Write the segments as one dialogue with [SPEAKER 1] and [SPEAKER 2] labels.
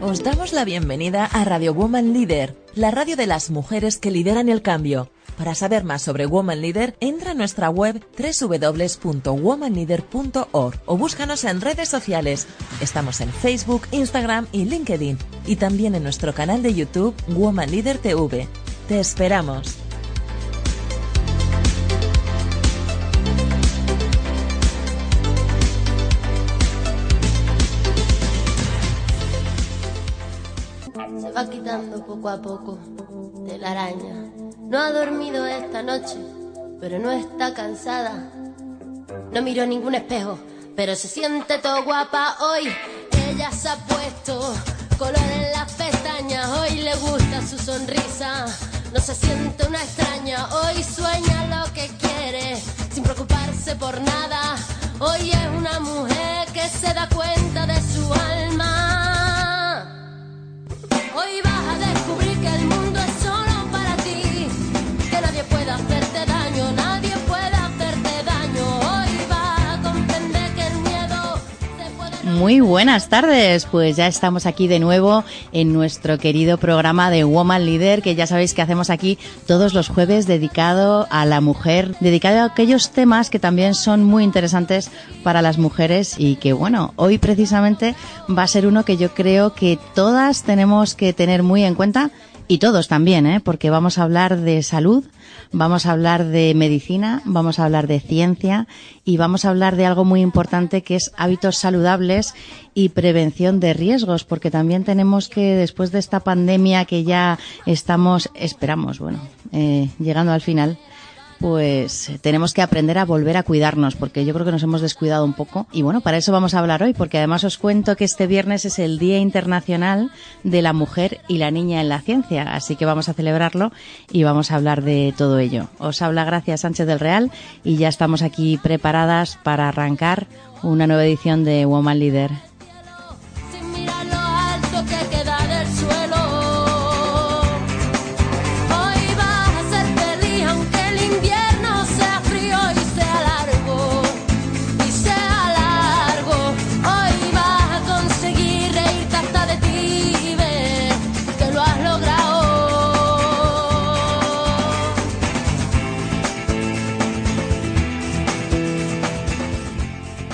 [SPEAKER 1] Os damos la bienvenida a Radio Woman Leader, la radio de las mujeres que lideran el cambio. Para saber más sobre Woman Leader, entra a nuestra web www.womanleader.org o búscanos en redes sociales. Estamos en Facebook, Instagram y LinkedIn y también en nuestro canal de YouTube Woman Leader TV. Te esperamos.
[SPEAKER 2] Se va quitando poco a poco de la araña. No ha dormido esta noche, pero no está cansada. No miró ningún espejo, pero se siente todo guapa hoy. Ella se ha puesto color en las pestañas, hoy le gusta su sonrisa. No se siente una extraña, hoy sueña lo que quiere, sin preocuparse por nada. Hoy es una mujer que se da cuenta de su alma. Hoy vas
[SPEAKER 3] Muy buenas tardes, pues ya estamos aquí de nuevo en nuestro querido programa de Woman Leader, que ya sabéis que hacemos aquí todos los jueves dedicado a la mujer, dedicado a aquellos temas que también son muy interesantes para las mujeres y que bueno, hoy precisamente va a ser uno que yo creo que todas tenemos que tener muy en cuenta y todos también, ¿eh? porque vamos a hablar de salud, vamos a hablar de medicina, vamos a hablar de ciencia y vamos a hablar de algo muy importante que es hábitos saludables y prevención de riesgos, porque también tenemos que, después de esta pandemia que ya estamos, esperamos, bueno, eh, llegando al final, pues eh, tenemos que aprender a volver a cuidarnos, porque yo creo que nos hemos descuidado un poco. Y bueno, para eso vamos a hablar hoy, porque además os cuento que este viernes es el Día Internacional de la Mujer y la Niña en la Ciencia, así que vamos a celebrarlo y vamos a hablar de todo ello. Os habla Gracia Sánchez del Real y ya estamos aquí preparadas para arrancar una nueva edición de Woman Leader.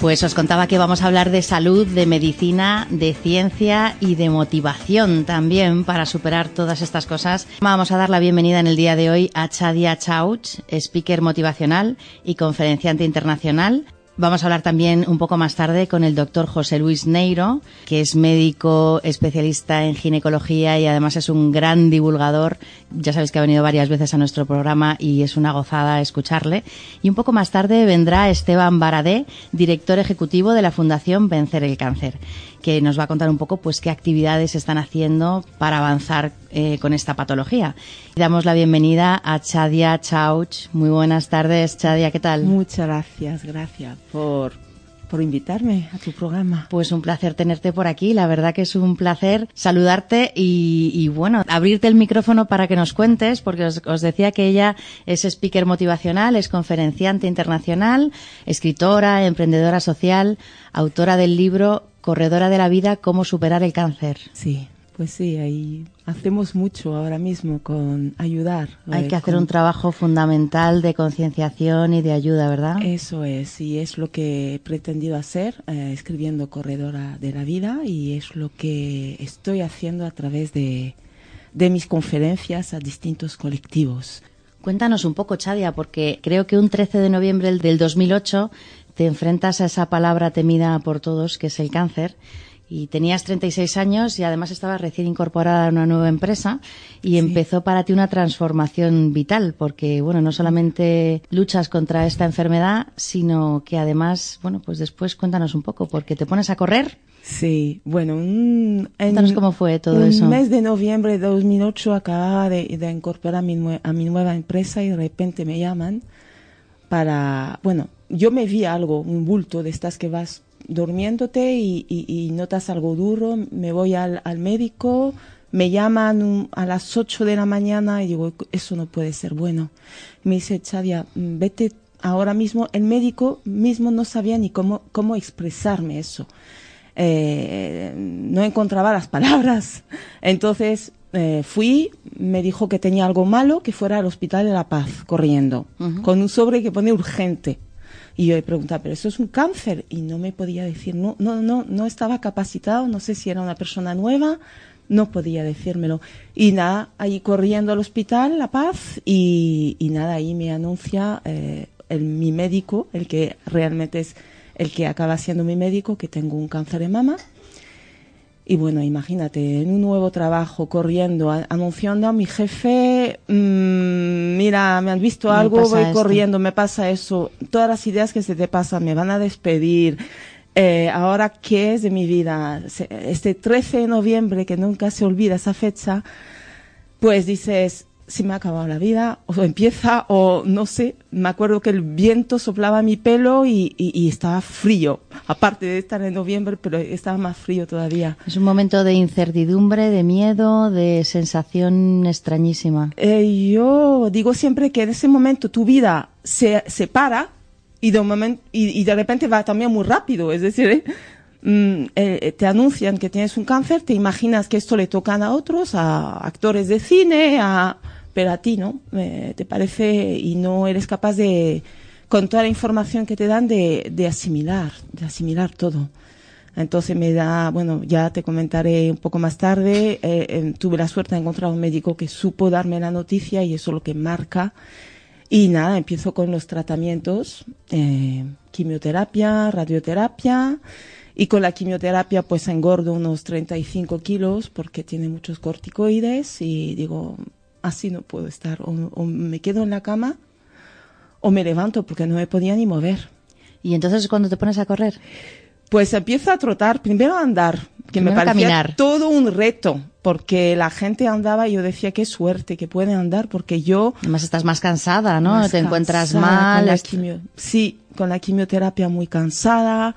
[SPEAKER 3] Pues os contaba que vamos a hablar de salud, de medicina, de ciencia y de motivación también para superar todas estas cosas. Vamos a dar la bienvenida en el día de hoy a Chadia Chauch, speaker motivacional y conferenciante internacional. Vamos a hablar también un poco más tarde con el doctor José Luis Neiro, que es médico especialista en ginecología y además es un gran divulgador. Ya sabéis que ha venido varias veces a nuestro programa y es una gozada escucharle. Y un poco más tarde vendrá Esteban Baradé, director ejecutivo de la Fundación Vencer el Cáncer, que nos va a contar un poco pues qué actividades están haciendo para avanzar eh, con esta patología. Damos la bienvenida a Chadia Chauch. Muy buenas tardes, Chadia, ¿qué tal?
[SPEAKER 4] Muchas gracias, gracias por, por invitarme a tu programa.
[SPEAKER 3] Pues un placer tenerte por aquí. La verdad que es un placer saludarte y, y bueno, abrirte el micrófono para que nos cuentes, porque os, os, decía que ella es speaker motivacional, es conferenciante internacional, escritora, emprendedora social, autora del libro Corredora de la Vida, Cómo superar el cáncer.
[SPEAKER 4] Sí. Pues sí, ahí hacemos mucho ahora mismo con ayudar.
[SPEAKER 3] Hay que hacer con... un trabajo fundamental de concienciación y de ayuda, ¿verdad?
[SPEAKER 4] Eso es, y es lo que he pretendido hacer eh, escribiendo Corredora de la Vida y es lo que estoy haciendo a través de, de mis conferencias a distintos colectivos.
[SPEAKER 3] Cuéntanos un poco, Chadia, porque creo que un 13 de noviembre del 2008 te enfrentas a esa palabra temida por todos, que es el cáncer y tenías 36 años y además estabas recién incorporada a una nueva empresa y sí. empezó para ti una transformación vital porque bueno no solamente luchas contra esta enfermedad sino que además bueno pues después cuéntanos un poco porque te pones a correr
[SPEAKER 4] Sí, bueno, un,
[SPEAKER 3] cuéntanos cómo fue todo
[SPEAKER 4] un
[SPEAKER 3] eso.
[SPEAKER 4] mes de noviembre de 2008 acababa de, de incorporar a mi, a mi nueva empresa y de repente me llaman para, bueno, yo me vi algo, un bulto de estas que vas durmiéndote y, y, y, notas algo duro, me voy al, al, médico, Me llaman a las 8 de la mañana y digo, eso no puede ser bueno. Me dice, Chadia, vete ahora mismo. El médico mismo no sabía ni cómo, cómo expresarme eso. Eh, no encontraba las palabras. Entonces eh, fui, me dijo que tenía algo malo, que fuera al Hospital de la Paz, corriendo, con un sobre que pone urgente. Y yo le preguntaba, pero eso es un cáncer. Y no me podía decir, no, no, no, no estaba capacitado, no sé si era una persona nueva, no podía decírmelo. Y nada, ahí corriendo al hospital, La Paz, y, nada, ahí me anuncia eh, el, mi médico, el que realmente es el que acaba siendo mi médico, que tengo un cáncer de mama. Y bueno, imagínate, en un nuevo trabajo, corriendo, anunciando a mi jefe, mm, mira, me han visto algo, voy corriendo, me pasa eso, todas las ideas que se te pasan, me van a despedir. Eh, ahora, ¿qué es de mi vida? Este 13 de noviembre, que nunca se olvida esa fecha, pues dices, si me ha acabado la vida, o empieza, o no sé. Me acuerdo que el viento soplaba mi pelo y, estaba frío. Aparte de estar en noviembre, pero estaba más frío todavía.
[SPEAKER 3] Es un momento de incertidumbre, de miedo, de sensación extrañísima.
[SPEAKER 4] Eh, yo digo siempre que en ese momento tu vida se, se para y de, un momento, y, de repente va también muy rápido. Es decir, ¿eh? Mm, eh, te anuncian que tienes un cáncer, te imaginas que esto le tocan a otros, a actores de cine, a pero a ti no, te parece y no eres capaz de, con toda la información que te dan, de, de asimilar, de asimilar todo. Entonces me da, bueno, ya te comentaré un poco más tarde, eh, eh, tuve la suerte de encontrar un médico que supo darme la noticia y eso es lo que marca. Y nada, empiezo con los tratamientos, eh, quimioterapia, radioterapia, y con la quimioterapia pues engordo unos 35 kilos porque tiene muchos corticoides y digo, así no puedo estar. O, me quedo en la cama o me levanto porque no me podía ni mover.
[SPEAKER 3] ¿Y entonces cuando te pones a correr?
[SPEAKER 4] Pues empiezo a trotar, primero a andar, que me parecía todo un reto, porque la gente andaba y yo decía qué suerte que puede andar, porque yo...
[SPEAKER 3] Además estás más cansada, ¿no? Te encuentras mal.
[SPEAKER 4] sí, con la quimioterapia muy cansada,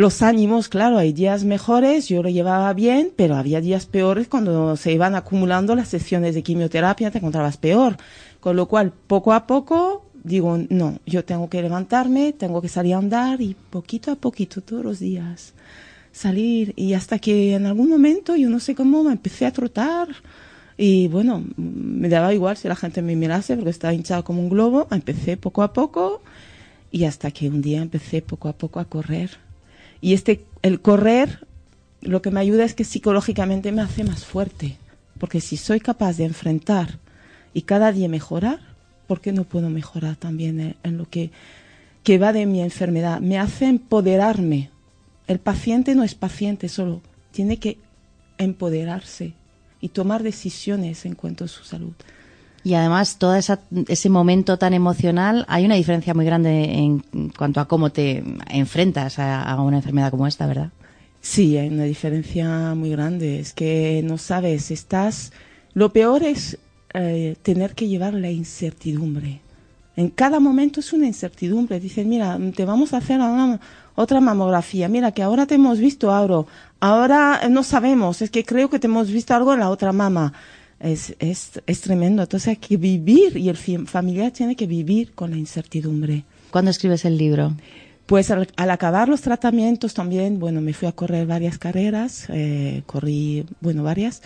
[SPEAKER 4] los ánimos, claro, hay días mejores, yo lo llevaba bien, pero había días peores cuando se iban acumulando las sesiones de quimioterapia, te encontrabas peor. Con lo cual, poco a poco, digo, no, yo tengo que levantarme, tengo que salir a andar y poquito a poquito, todos los días, salir. Y hasta que en algún momento, yo no sé cómo, me empecé a trotar. Y bueno, me daba igual si la gente me mirase porque estaba hinchado como un globo. Empecé poco a poco y hasta que un día empecé poco a poco a correr y este, el correr, lo que me ayuda es que psicológicamente me hace más fuerte. Porque si soy capaz de enfrentar y cada día mejorar, ¿por qué no puedo mejorar también en lo que, que va de mi enfermedad? Me hace empoderarme. El paciente no es paciente solo, tiene que empoderarse y tomar decisiones en cuanto a su salud.
[SPEAKER 3] Y además, todo ese momento tan emocional, hay una diferencia muy grande en cuanto a cómo te enfrentas a, una enfermedad como esta, ¿verdad?
[SPEAKER 4] Sí, hay una diferencia muy grande. Es que no sabes, estás. Lo peor es eh, tener que llevar la incertidumbre. En cada momento es una incertidumbre. Dicen, mira, te vamos a hacer otra mamografía. Mira, que ahora te hemos visto algo. Ahora no sabemos. Es que creo que te hemos visto algo en la otra mama es, es, es tremendo. Entonces hay que vivir y el familiar tiene que vivir con la incertidumbre.
[SPEAKER 3] ¿Cuándo escribes el libro?
[SPEAKER 4] Pues al, acabar los tratamientos también, bueno, me fui a correr varias carreras, eh, corrí, bueno, varias,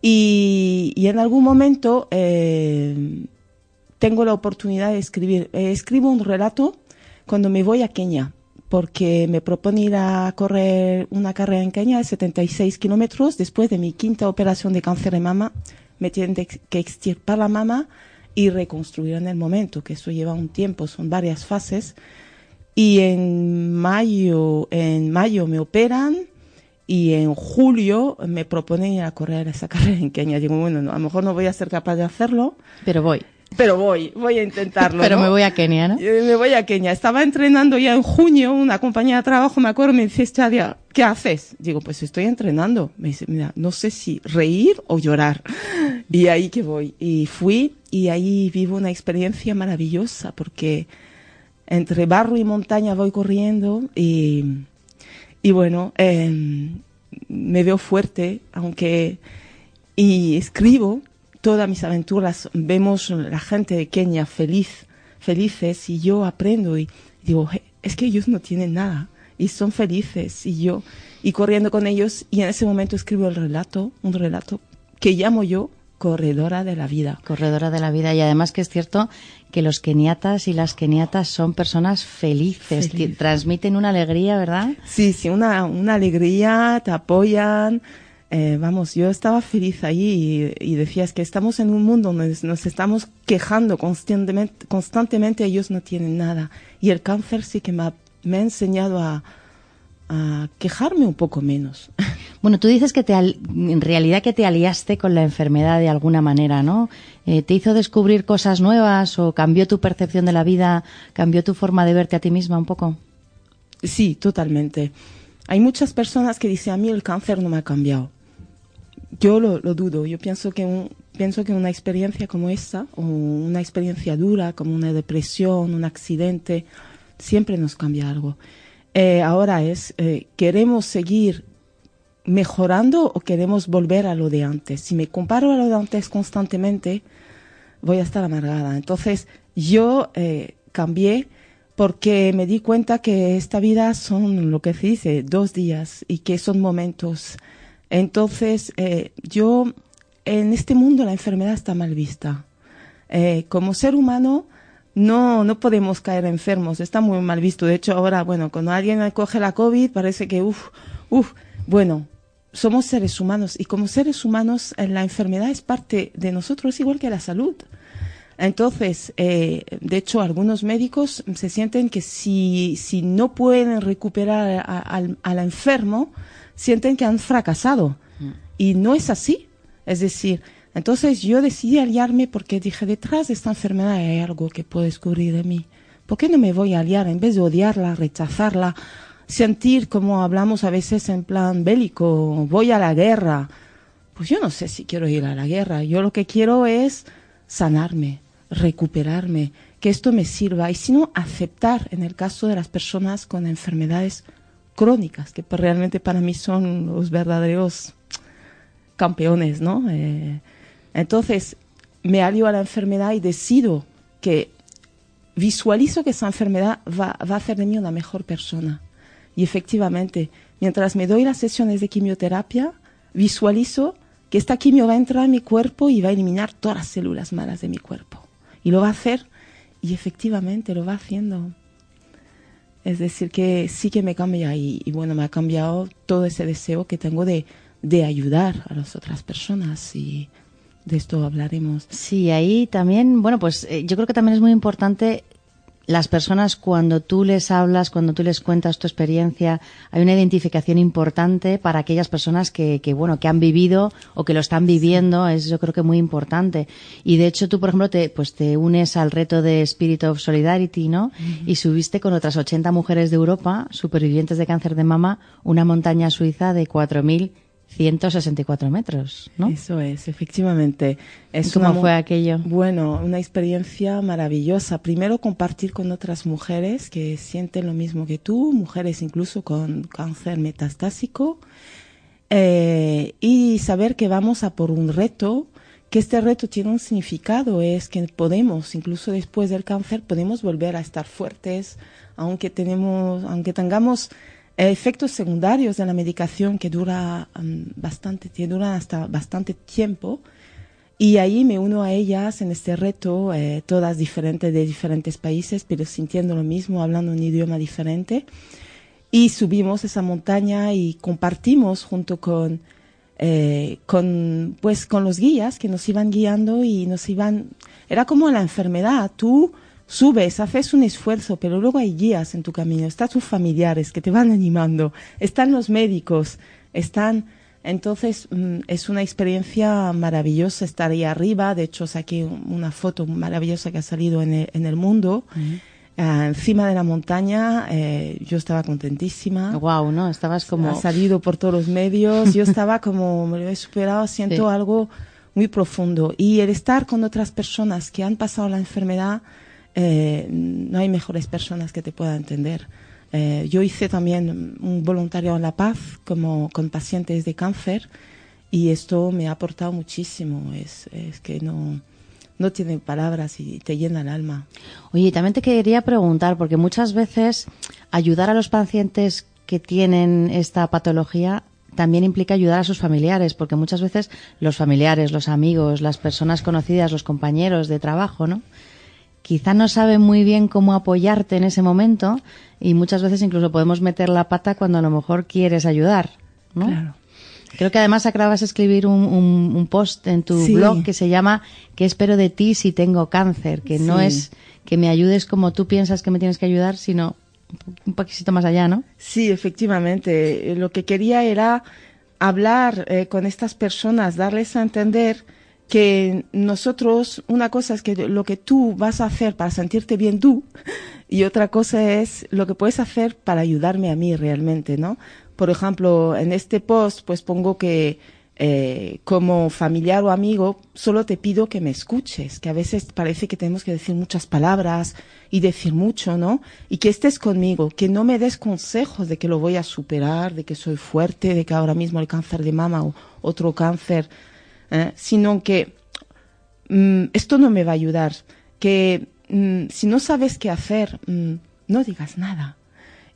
[SPEAKER 4] y, y en algún momento eh, tengo la oportunidad de escribir. Eh, escribo un relato cuando me voy a Kenia, porque me propone ir a correr una carrera en Kenia de 76 kilómetros después de mi quinta operación de cáncer de mama me tienen que extirpar la mama y reconstruir en el momento, que eso lleva un tiempo, son varias fases. Y en mayo, en mayo me operan y en julio me proponen ir a correr esa carrera en Kenia. Digo, bueno, a lo mejor no voy a ser capaz de hacerlo.
[SPEAKER 3] Pero voy.
[SPEAKER 4] Pero voy, voy a intentarlo.
[SPEAKER 3] Pero me voy a Kenia, ¿no?
[SPEAKER 4] Me voy a Kenia. Estaba entrenando ya en junio, una compañía de trabajo, me acuerdo, me dice, Chadia, ¿qué haces? Digo, pues estoy entrenando. Me dice, mira, no sé si reír o llorar. Y ahí que voy. Y fui y ahí vivo una experiencia maravillosa porque entre barro y montaña voy corriendo y, y bueno, em, me veo fuerte, aunque y escribo todas mis aventuras. Vemos la gente de Kenia feliz, felices y yo aprendo y digo, es que ellos no tienen nada y son felices y yo y corriendo con ellos y en ese momento escribo el relato, un relato que llamo yo corredora de la vida.
[SPEAKER 3] Corredora de la vida y además que es cierto que los keniatas y las keniatas son personas felices, transmiten una alegría, ¿verdad?
[SPEAKER 4] Sí, sí, una, una alegría, te apoyan. Eh, vamos, yo estaba feliz allí y, decías que estamos en un mundo donde nos estamos quejando constantemente, constantemente, ellos no tienen nada. Y el cáncer sí que me ha, me ha enseñado a, a quejarme un poco menos.
[SPEAKER 3] Bueno, tú dices que te, en realidad que te aliaste con la enfermedad de alguna manera, ¿no? Eh, ¿Te hizo descubrir cosas nuevas o cambió tu percepción de la vida, cambió tu forma de verte a ti misma un poco?
[SPEAKER 4] Sí, totalmente. Hay muchas personas que dicen a mí el cáncer no me ha cambiado. Yo lo, dudo. Yo pienso que, pienso que una experiencia como esta, o una experiencia dura como una depresión, un accidente, siempre nos cambia algo. Eh, ahora es, eh, ¿queremos seguir mejorando o queremos volver a lo de antes? Si me comparo a lo de antes constantemente, voy a estar amargada. Entonces, yo eh, cambié porque me di cuenta que esta vida son lo que se dice, dos días y que son momentos. Entonces, yo, en este mundo la enfermedad está mal vista. como ser humano, no, no podemos caer enfermos, está muy mal visto. De hecho, ahora, bueno, cuando alguien coge la COVID, parece que, uff, uff, bueno, somos seres humanos y como seres humanos eh, la enfermedad es parte de nosotros, igual que la salud. Entonces, eh, de hecho, algunos médicos se sienten que si, si no pueden recuperar al enfermo, sienten que han fracasado. Mm. Y no es así. Es decir, entonces yo decidí aliarme porque dije, detrás de esta enfermedad hay algo que puede descubrir de mí. ¿Por qué no me voy a aliar en vez de odiarla, rechazarla, sentir como hablamos a veces en plan bélico, voy a la guerra? Pues yo no sé si quiero ir a la guerra. Yo lo que quiero es sanarme, recuperarme, que esto me sirva y si no, aceptar en el caso de las personas con enfermedades crónicas, que realmente para mí son los verdaderos campeones, ¿no? Eh, entonces, me alío a la enfermedad y decido que visualizo que esa enfermedad va, a hacer de mí una mejor persona. Y efectivamente, mientras me doy las sesiones de quimioterapia, visualizo que esta quimio va a entrar en mi cuerpo y va a eliminar todas las células malas de mi cuerpo. Y lo va a hacer, y efectivamente lo va haciendo. Es decir, que sí que me cambia y, y bueno, me ha cambiado todo ese deseo que tengo de, de ayudar a las otras personas y de esto hablaremos.
[SPEAKER 3] Sí, ahí también, bueno, pues eh, yo creo que también es muy importante las personas cuando tú les hablas, cuando tú les cuentas tu experiencia, hay una identificación importante para aquellas personas que, que bueno, que han vivido o que lo están viviendo, es yo creo que muy importante. Y de hecho tú, por ejemplo, te, pues te unes al reto de Spirit of Solidarity, ¿no? Y subiste con otras 80 mujeres de Europa, supervivientes de cáncer de mama, una montaña suiza de 4.000 164 metros, ¿no?
[SPEAKER 4] Eso es, efectivamente. Es
[SPEAKER 3] ¿Cómo fue aquello?
[SPEAKER 4] Bueno, una experiencia maravillosa. Primero compartir con otras mujeres que sienten lo mismo que tú, mujeres incluso con cáncer metastásico, eh, y saber que vamos a por un reto, que este reto tiene un significado, es que podemos, incluso después del cáncer, podemos volver a estar fuertes, aunque tenemos, aunque tengamos efectos secundarios de la medicación que dura um, bastante, que duran hasta bastante tiempo. Y ahí me uno a ellas en este reto, eh, todas diferentes de diferentes países, pero sintiendo lo mismo, hablando un idioma diferente. Y subimos esa montaña y compartimos junto con, eh, con, pues, con los guías que nos iban guiando y nos iban, era como la enfermedad, tú subes, haces un esfuerzo, pero luego hay guías en tu camino, están tus familiares que te van animando, están los médicos, están... Entonces mm, es una experiencia maravillosa estar ahí arriba. De hecho, saqué una foto maravillosa que ha salido en el, mundo. Ah, encima de la montaña, eh, yo estaba contentísima.
[SPEAKER 3] Wow, ¿no? Estabas como.
[SPEAKER 4] Ha salido por todos los medios. Yo estaba como, me lo he superado, siento algo muy profundo. Y el estar con otras personas que han pasado la enfermedad, eh, no hay mejores personas que te puedan entender. Eh, yo hice también un voluntario en La Paz como con pacientes de cáncer y esto me ha aportado muchísimo. Es, que no, no tiene palabras y te llena el alma.
[SPEAKER 3] Oye, también te quería preguntar, porque muchas veces ayudar a los pacientes que tienen esta patología también implica ayudar a sus familiares, porque muchas veces los familiares, los amigos, las personas conocidas, los compañeros de trabajo, ¿no? Quizá no saben muy bien cómo apoyarte en ese momento y muchas veces incluso podemos meter la pata cuando a lo mejor quieres ayudar, ¿no?
[SPEAKER 4] Claro.
[SPEAKER 3] Creo que además acabas de escribir un, un, un post en tu
[SPEAKER 4] Sí.
[SPEAKER 3] blog que se llama ¿Qué espero de ti si tengo cáncer? Que no es que me ayudes como tú piensas que me tienes que ayudar, sino un po- un poquito más allá, ¿no?
[SPEAKER 4] Sí, efectivamente. Lo que quería era hablar eh, con estas personas, darles a entender que nosotros, una cosa es que lo que tú vas a hacer para sentirte bien tú y otra cosa es lo que puedes hacer para ayudarme a mí realmente, ¿no? Por ejemplo, en este post pues pongo que eh, como familiar o amigo solo te pido que me escuches, que a veces parece que tenemos que decir muchas palabras y decir mucho, ¿no? Y que estés conmigo, que no me des consejos de que lo voy a superar, de que soy fuerte, de que ahora mismo el cáncer de mama o otro cáncer, ¿eh? sino que mm, esto no me va a ayudar, que mm, si no sabes qué hacer, mm, no digas nada.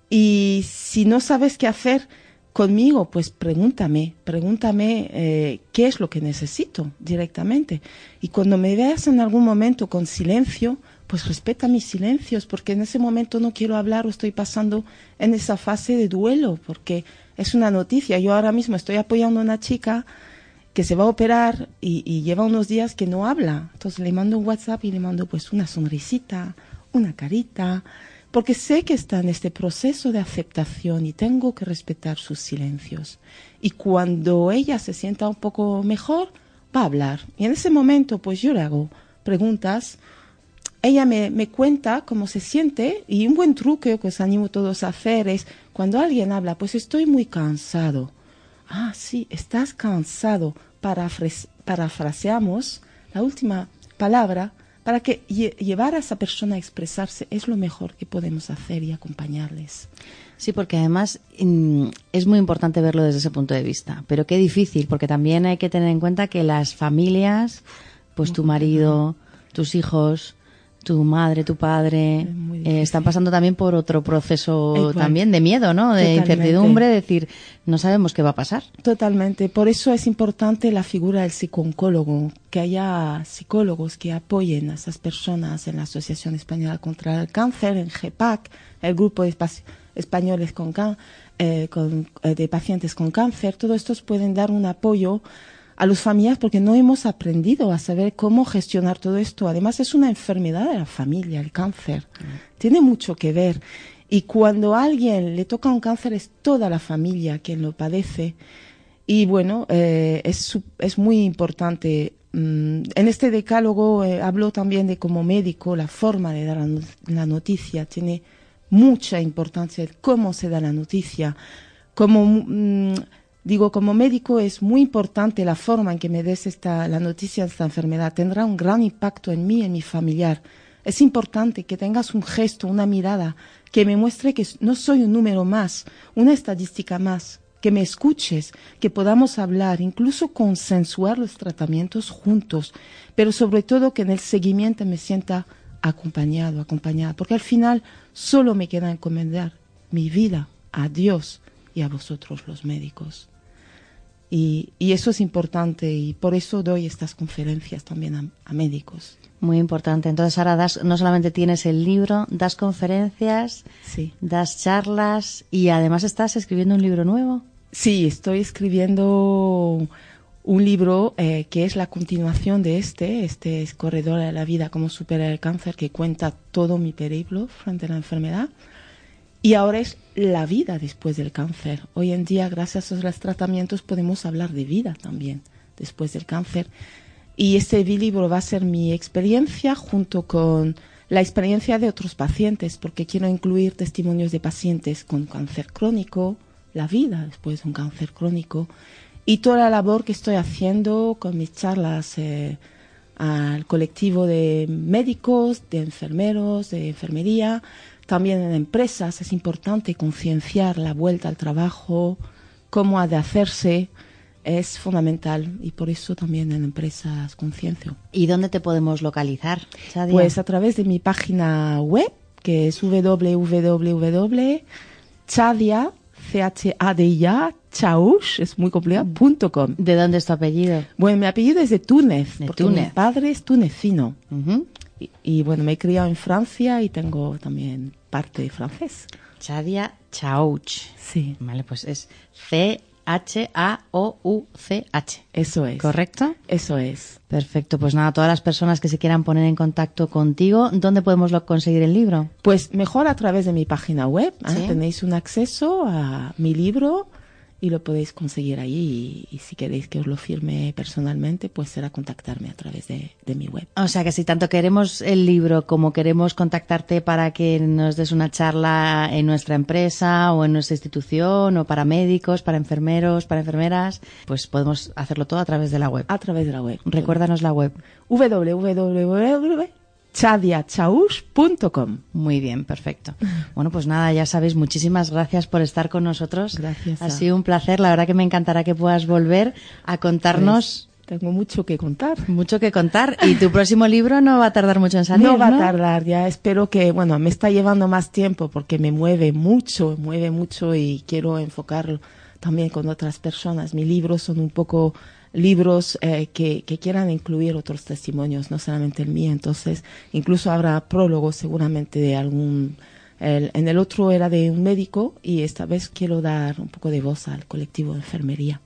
[SPEAKER 4] Y si no sabes qué hacer conmigo, pues pregúntame, pregúntame eh, qué es lo que necesito directamente. Y cuando me veas en algún momento con silencio, pues respeta mis silencios, porque en ese momento no quiero hablar o estoy pasando en esa fase de duelo, porque es una noticia. Yo ahora mismo estoy apoyando a una chica que se va a operar y, lleva unos días que no habla. Entonces le mando un WhatsApp y le mando pues una sonrisita, una carita, porque sé que está en este proceso de aceptación y tengo que respetar sus silencios. Y cuando ella se sienta un poco mejor, va a hablar. Y en ese momento, pues yo le hago preguntas. Ella me, me cuenta cómo se siente y un buen truque que os animo todos a hacer es cuando alguien habla, pues estoy muy cansado. Ah, sí, estás cansado. Parafres- parafraseamos la última palabra para que lle- llevar a esa persona a expresarse es lo mejor que podemos hacer y acompañarles.
[SPEAKER 3] Sí, porque además mm, es muy importante verlo desde ese punto de vista. Pero qué difícil, porque también hay que tener en cuenta que las familias, pues tu marido, tus hijos, tu madre, tu padre,
[SPEAKER 4] Es
[SPEAKER 3] eh, están pasando también por otro proceso
[SPEAKER 4] Igual.
[SPEAKER 3] también de miedo, ¿no? De
[SPEAKER 4] Totalmente.
[SPEAKER 3] incertidumbre, de decir, no sabemos qué va a pasar.
[SPEAKER 4] Totalmente. Por eso es importante la figura del psicólogo, que haya psicólogos que apoyen a esas personas en la Asociación Española contra el Cáncer, en GEPAC, el grupo de espa- españoles con, eh, con- eh, de pacientes con cáncer. Todos estos pueden dar un apoyo a los familias porque no hemos aprendido a saber cómo gestionar todo esto. Además es una enfermedad de la familia, el cáncer. Tiene mucho que ver. Y cuando a alguien le toca un cáncer es toda la familia quien lo padece. Y bueno, eh, es, es muy importante. mm, en este decálogo eh, hablo también de como médico la forma de dar la, no- la noticia. Tiene mucha importancia cómo se da la noticia. Como mm, digo, como médico es muy importante la forma en que me des esta, la noticia de esta enfermedad. Tendrá un gran impacto en mí, en mi familiar. Es importante que tengas un gesto, una mirada que me muestre que no soy un número más, una estadística más, que me escuches, que podamos hablar, incluso consensuar los tratamientos juntos, pero sobre todo que en el seguimiento me sienta acompañado, acompañada, porque al final solo me queda encomendar mi vida a Dios y a vosotros los médicos. Y, y eso es importante y por eso doy estas conferencias también a, a médicos.
[SPEAKER 3] Muy importante. Entonces ahora das, no solamente tienes el libro, das conferencias,
[SPEAKER 4] Sí.
[SPEAKER 3] das charlas y además estás escribiendo un libro nuevo.
[SPEAKER 4] Sí, estoy escribiendo un libro eh, que es la continuación de este, este es Corredora de la Vida, cómo superar el cáncer, que cuenta todo mi periplo frente a la enfermedad. Y ahora es la vida después del cáncer. Hoy en día, gracias a los tratamientos, podemos hablar de vida también después del cáncer. Y este libro va a ser mi experiencia junto con la experiencia de otros pacientes, porque quiero incluir testimonios de pacientes con cáncer crónico, la vida después de un cáncer crónico, y toda la labor que estoy haciendo con mis charlas eh, al colectivo de médicos, de enfermeros, de enfermería, también en empresas. Es importante concienciar la vuelta al trabajo, cómo ha de hacerse, es fundamental y por eso también en empresas conciencia.
[SPEAKER 3] ¿Y dónde te podemos localizar? Chadia?
[SPEAKER 4] Pues a través de mi página web, que es www.chadia, c h a d i a chaush, es muy complicado, punto com.
[SPEAKER 3] ¿De dónde es tu apellido?
[SPEAKER 4] Bueno, mi apellido es de Túnez,
[SPEAKER 3] De
[SPEAKER 4] porque
[SPEAKER 3] Túnez.
[SPEAKER 4] mi padre es tunecino. Y, y, bueno, me he criado en Francia y tengo también parte de francés.
[SPEAKER 3] Chadia Chauch.
[SPEAKER 4] Sí,
[SPEAKER 3] Vale, pues es C-H-A-O-U-C-H.
[SPEAKER 4] eso es.
[SPEAKER 3] ¿Correcto?
[SPEAKER 4] Eso es.
[SPEAKER 3] Perfecto, pues nada, todas las personas que se quieran poner en contacto contigo, ¿dónde podemos lo- conseguir el libro?
[SPEAKER 4] Pues mejor a través de mi página web. ¿eh?
[SPEAKER 3] Sí.
[SPEAKER 4] Tenéis un acceso a mi libro y lo podéis conseguir ahí. Y, y si queréis que os lo firme personalmente, pues será contactarme a través de, de mi web.
[SPEAKER 3] O sea que si tanto queremos el libro como queremos contactarte para que nos des una charla en nuestra empresa o en nuestra institución o para médicos, para enfermeros, para enfermeras, pues podemos hacerlo todo a través de la web.
[SPEAKER 4] A través de la web.
[SPEAKER 3] Recuérdanos la web.
[SPEAKER 4] www.chadiachaush.com
[SPEAKER 3] Muy bien, perfecto. Bueno, pues nada, ya sabéis, muchísimas gracias por estar con nosotros.
[SPEAKER 4] Gracias
[SPEAKER 3] Ha sido un placer. La verdad que me encantará que puedas volver a contarnos
[SPEAKER 4] Pues, tengo mucho que contar.
[SPEAKER 3] mucho que contar. Y tu próximo libro no va a tardar mucho en salir.
[SPEAKER 4] no va a tardar, ya espero que, bueno, me está llevando más tiempo porque me mueve mucho, mueve mucho y quiero enfocarlo también con otras personas. Mis libros son un poco libros eh, que, que quieran incluir otros testimonios, no solamente el mío. Entonces, incluso habrá prólogos seguramente de algún... el- en el otro era de un médico y esta vez quiero dar un poco de voz al colectivo de enfermería.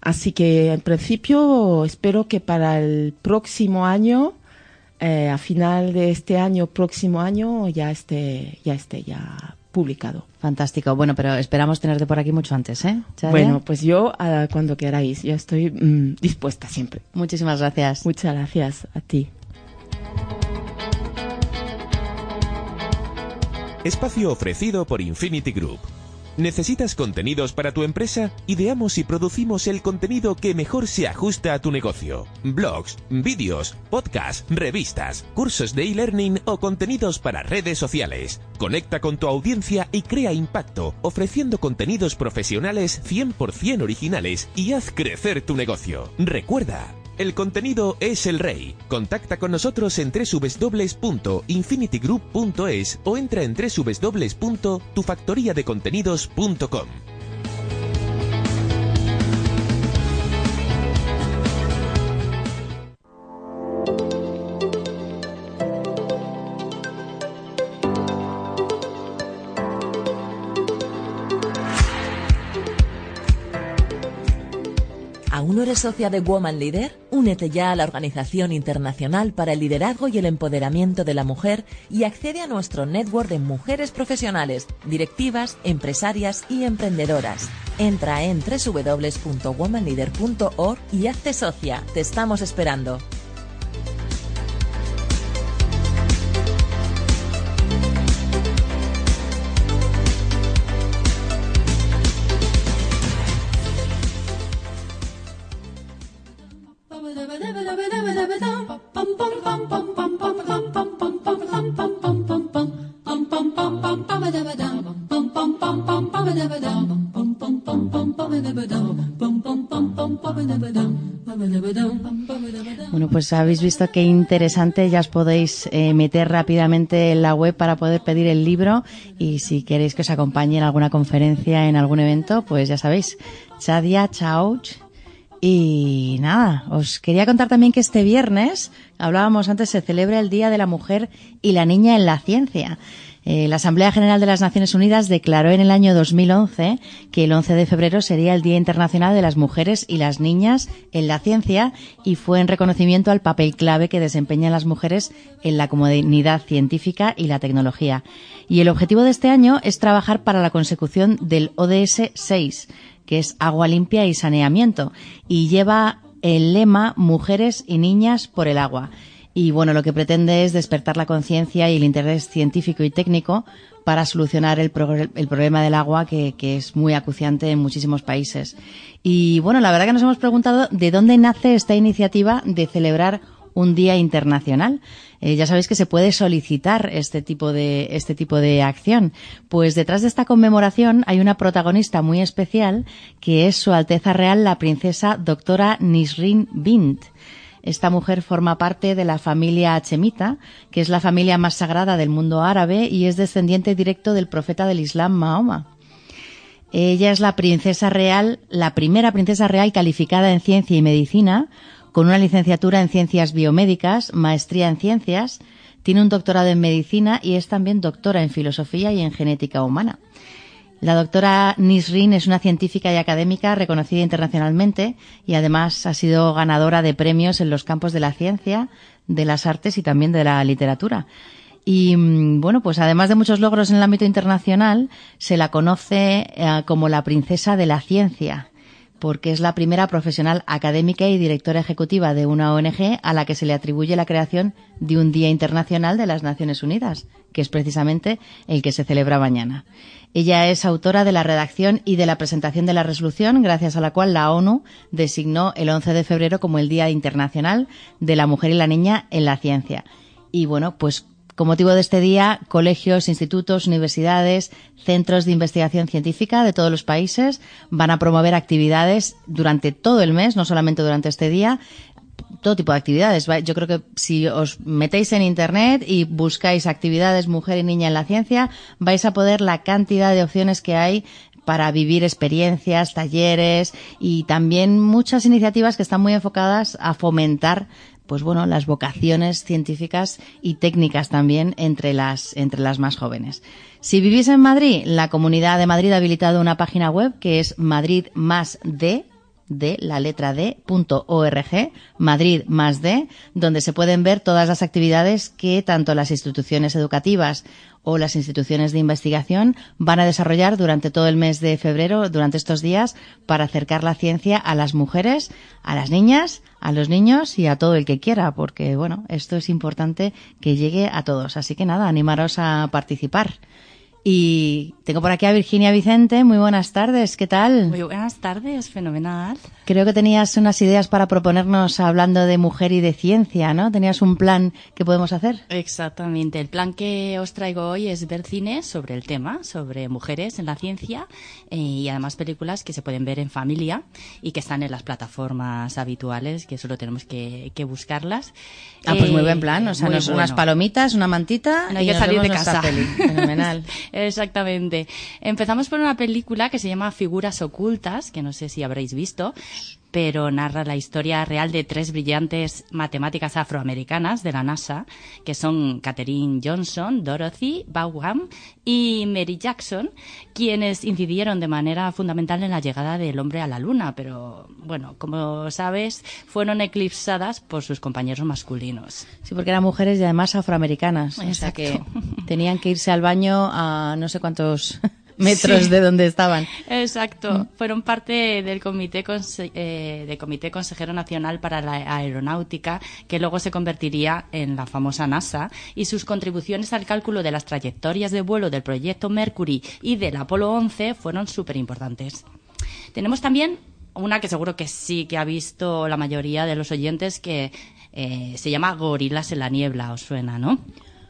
[SPEAKER 4] Así que en principio espero que para el próximo año eh, a final de este año, próximo año, ya esté, ya esté ya publicado.
[SPEAKER 3] Fantástico. Bueno, pero esperamos tenerte por aquí mucho antes, ¿eh?
[SPEAKER 4] Bueno, pues yo ah, cuando queráis, yo estoy mm, dispuesta siempre.
[SPEAKER 3] Muchísimas gracias.
[SPEAKER 4] Muchas gracias a ti.
[SPEAKER 5] Espacio ofrecido por Infinity Group. ¿Necesitas contenidos para tu empresa? Ideamos y producimos el contenido que mejor se ajusta a tu negocio. Blogs, vídeos, podcasts, revistas, cursos de e-learning o contenidos para redes sociales. Conecta con tu audiencia y crea impacto, ofreciendo contenidos profesionales 100% originales y haz crecer tu negocio. Recuerda, el contenido es el rey. Contacta con nosotros en www.infinitygroup.es o entra en www.tufactoriadecontenidos.com.
[SPEAKER 1] eres socia de Woman Leader? Únete ya a la Organización Internacional para el Liderazgo y el Empoderamiento de la Mujer y accede a nuestro network de mujeres profesionales, directivas, empresarias y emprendedoras. Entra en www.womanleader.org y hazte socia. Te estamos esperando.
[SPEAKER 3] Pues habéis visto qué interesante. Ya os podéis eh, meter rápidamente en la web para poder pedir el libro. Y si queréis que os acompañe en alguna conferencia, en algún evento, pues ya sabéis. Chadia Chauch. Y nada, os quería contar también que este viernes, hablábamos antes, se celebra el Día de la Mujer y la Niña en la Ciencia. Eh, la Asamblea General de las Naciones Unidas declaró en el año 2011 que el 11 de febrero sería el Día Internacional de las Mujeres y las Niñas en la Ciencia y fue en reconocimiento al papel clave que desempeñan las mujeres en la comunidad científica y la tecnología. Y el objetivo de este año es trabajar para la consecución del ODS 6, que es agua limpia y saneamiento, y lleva el lema Mujeres y Niñas por el agua. Y bueno, lo que pretende es despertar la conciencia y el interés científico y técnico para solucionar el, el problema del agua que, que es muy acuciante en muchísimos países. Y bueno, la verdad que nos hemos preguntado de dónde nace esta iniciativa de celebrar un día internacional. Eh, ya sabéis que se puede solicitar este tipo de este tipo de acción. Pues detrás de esta conmemoración hay una protagonista muy especial que es Su Alteza Real la princesa doctora Nisrin Bint. Esta mujer forma parte de la familia Hachemita, que es la familia más sagrada del mundo árabe y es descendiente directo del profeta del Islam Mahoma. Ella es la princesa real, la primera princesa real calificada en ciencia y medicina, con una licenciatura en ciencias biomédicas, maestría en ciencias, tiene un doctorado en medicina y es también doctora en filosofía y en genética humana. La doctora Nisrin es una científica y académica reconocida internacionalmente y además ha sido ganadora de premios en los campos de la ciencia, de las artes y también de la literatura. Y mm, bueno, pues además de muchos logros en el ámbito internacional, se la conoce eh, como la princesa de la ciencia porque es la primera profesional académica y directora ejecutiva de una ONG a la que se le atribuye la creación de un Día Internacional de las Naciones Unidas, que es precisamente el que se celebra mañana. Ella es autora de la redacción y de la presentación de la resolución, gracias a la cual la ONU designó el 11 de febrero como el Día Internacional de la Mujer y la Niña en la Ciencia. Y bueno, pues con motivo de este día, colegios, institutos, universidades, centros de investigación científica de todos los países van a promover actividades durante todo el mes, no solamente durante este día, todo tipo de actividades. Yo creo que si os metéis en Internet y buscáis actividades mujer y niña en la ciencia, vais a poder la cantidad de opciones que hay para vivir experiencias, talleres y también muchas iniciativas que están muy enfocadas a fomentar pues bueno, las vocaciones científicas y técnicas también entre las, entre las más jóvenes. Si vivís en Madrid, la Comunidad de Madrid ha habilitado una página web que es Madrid más de de la letra D, punto org, Madrid más D, donde se pueden ver todas las actividades que tanto las instituciones educativas o las instituciones de investigación van a desarrollar durante todo el mes de febrero, durante estos días, para acercar la ciencia a las mujeres, a las niñas, a los niños y a todo el que quiera, porque bueno, esto es importante que llegue a todos. Así que nada, animaros a participar. Y tengo por aquí a Virginia Vicente. Muy buenas tardes, ¿qué tal?
[SPEAKER 6] Muy buenas tardes, fenomenal.
[SPEAKER 3] Creo que tenías unas ideas para proponernos hablando de mujer y de ciencia, ¿no? ¿Tenías un plan que podemos hacer?
[SPEAKER 6] Exactamente. El plan que os traigo hoy es ver cine sobre el tema, sobre mujeres en la ciencia eh, y además películas que se pueden ver en familia y que están en las plataformas habituales, que solo tenemos que, buscarlas.
[SPEAKER 3] Ah, pues muy buen plan. O sea, unas palomitas, una mantita
[SPEAKER 6] no hay que salir de casa.
[SPEAKER 3] Fenomenal.
[SPEAKER 6] Exactamente. Empezamos por una película que se llama Figuras Ocultas, que no sé si habréis visto, pero narra la historia real de tres brillantes matemáticas afroamericanas de la NASA, que son Katherine Johnson, Dorothy Vaughan y Mary Jackson, quienes incidieron de manera fundamental en la llegada del hombre a la Luna, pero bueno, como sabes, fueron eclipsadas por sus compañeros masculinos.
[SPEAKER 3] Sí, porque eran mujeres y además afroamericanas, o sea que tenían que irse al baño a no sé cuántos metros de donde estaban.
[SPEAKER 6] Exacto. Mm. Fueron parte del comité, eh, comité Consejero Nacional para la Aeronáutica, que luego se convertiría en la famosa NASA, y sus contribuciones al cálculo de las trayectorias de vuelo del proyecto Mercury y del Apolo 11 fueron súper importantes. Tenemos también una que seguro que sí que ha visto la mayoría de los oyentes que eh, se llama Gorilas en la niebla, os suena, ¿no?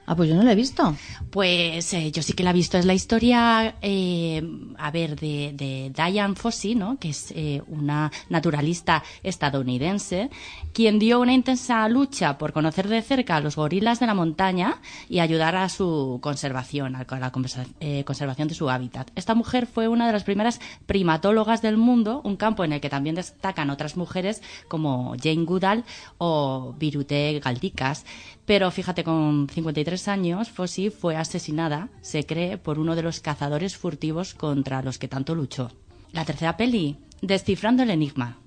[SPEAKER 3] Ah, pues yo no la he visto.
[SPEAKER 6] Pues eh, yo sí que la he visto. Es la historia, eh, a ver, de, Diane Fossey, ¿no? Que es eh, una naturalista estadounidense, quien dio una intensa lucha por conocer de cerca a los gorilas de la montaña y ayudar a su conservación, a la conservación de su hábitat. Esta mujer fue una de las primeras primatólogas del mundo, un campo en el que también destacan otras mujeres como Jane Goodall o Virute Galdicas. Pero fíjate, con 53 años, Fossi fue asesinada, se cree, por uno de los cazadores furtivos contra los que tanto luchó. La tercera peli, Descifrando el Enigma,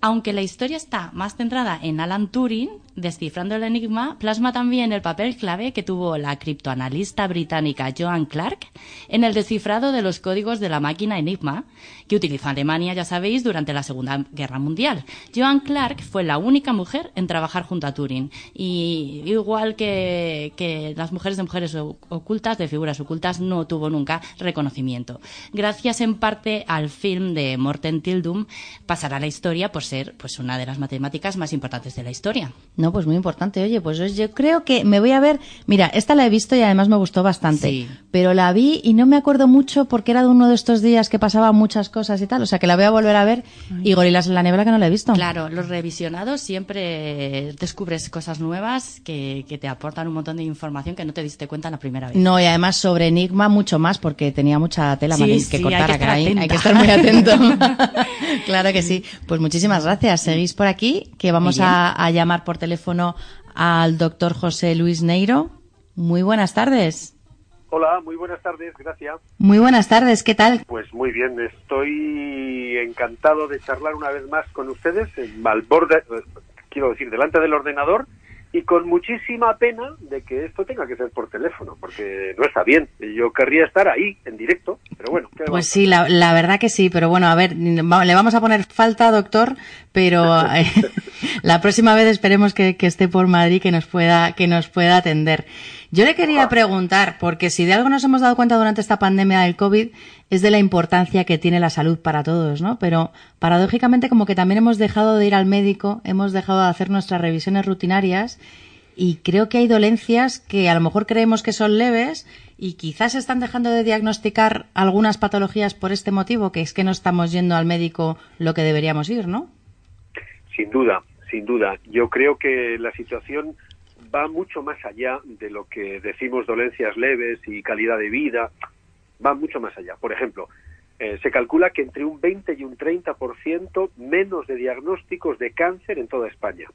[SPEAKER 6] aunque la historia está más centrada en Alan Turing, descifrando el enigma, plasma también el papel clave que tuvo la criptoanalista británica Joan Clark en el descifrado de los códigos de la máquina Enigma, que utilizó Alemania, ya sabéis, durante la Segunda Guerra Mundial. Joan Clark fue la única mujer en trabajar junto a Turing, y igual que, las mujeres de mujeres ocultas, de figuras ocultas, no tuvo nunca reconocimiento. Gracias en parte al film de Morten Tildum, pasará la historia por ser pues una de las matemáticas más importantes de la historia.
[SPEAKER 3] No, pues muy importante. Oye, pues yo creo que me voy a ver. Mira, esta la he visto y además me gustó bastante.
[SPEAKER 6] Sí.
[SPEAKER 3] Pero la vi y no me acuerdo mucho porque era de uno de estos días que pasaban muchas cosas y tal. O sea, que la voy a volver a ver. Y Gorilas en la Niebla que no la he visto.
[SPEAKER 6] Claro, los revisionados siempre descubres cosas nuevas que, que te aportan un montón de información que no te diste cuenta la primera vez.
[SPEAKER 3] No, y además sobre Enigma mucho más porque tenía mucha tela
[SPEAKER 6] Sí,
[SPEAKER 3] Marín,
[SPEAKER 6] sí,
[SPEAKER 3] que
[SPEAKER 6] hay
[SPEAKER 3] cortar acá
[SPEAKER 6] atenta.
[SPEAKER 3] Hay que estar muy atento. claro que sí. Pues muchísimas gracias. Seguís por aquí, que vamos a, a llamar por teléfono al doctor José Luis Neiro. Muy buenas tardes.
[SPEAKER 7] Hola, muy buenas tardes, gracias.
[SPEAKER 3] Muy buenas tardes, ¿qué tal?
[SPEAKER 7] Pues muy bien, estoy encantado de charlar una vez más con ustedes, en al borde, eh, quiero decir, delante del ordenador y con muchísima pena de que esto tenga que ser por teléfono, porque no está bien. Yo querría estar ahí, en directo, pero bueno. ¿qué
[SPEAKER 3] Pues
[SPEAKER 7] vamos?
[SPEAKER 3] sí, la, la verdad que sí, pero bueno, a ver, le vamos a poner falta, doctor, pero eh, la próxima vez esperemos que, que esté por Madrid, que nos pueda, que nos pueda atender. Yo le quería preguntar, porque si de algo nos hemos dado cuenta durante esta pandemia del COVID, es de la importancia que tiene la salud para todos, ¿no? Pero paradójicamente como que también hemos dejado de ir al médico, hemos dejado de hacer nuestras revisiones rutinarias y creo que hay dolencias que a lo mejor creemos que son leves y quizás están dejando de diagnosticar algunas patologías por este motivo, que es que no estamos yendo al médico lo que deberíamos ir, ¿no?
[SPEAKER 7] Sin duda, sin duda. Yo creo que la situación va mucho más allá de lo que decimos dolencias leves y calidad de vida. Va mucho más allá. Por ejemplo, eh, se calcula que entre un 20 y un 30% menos de diagnósticos de cáncer en toda España.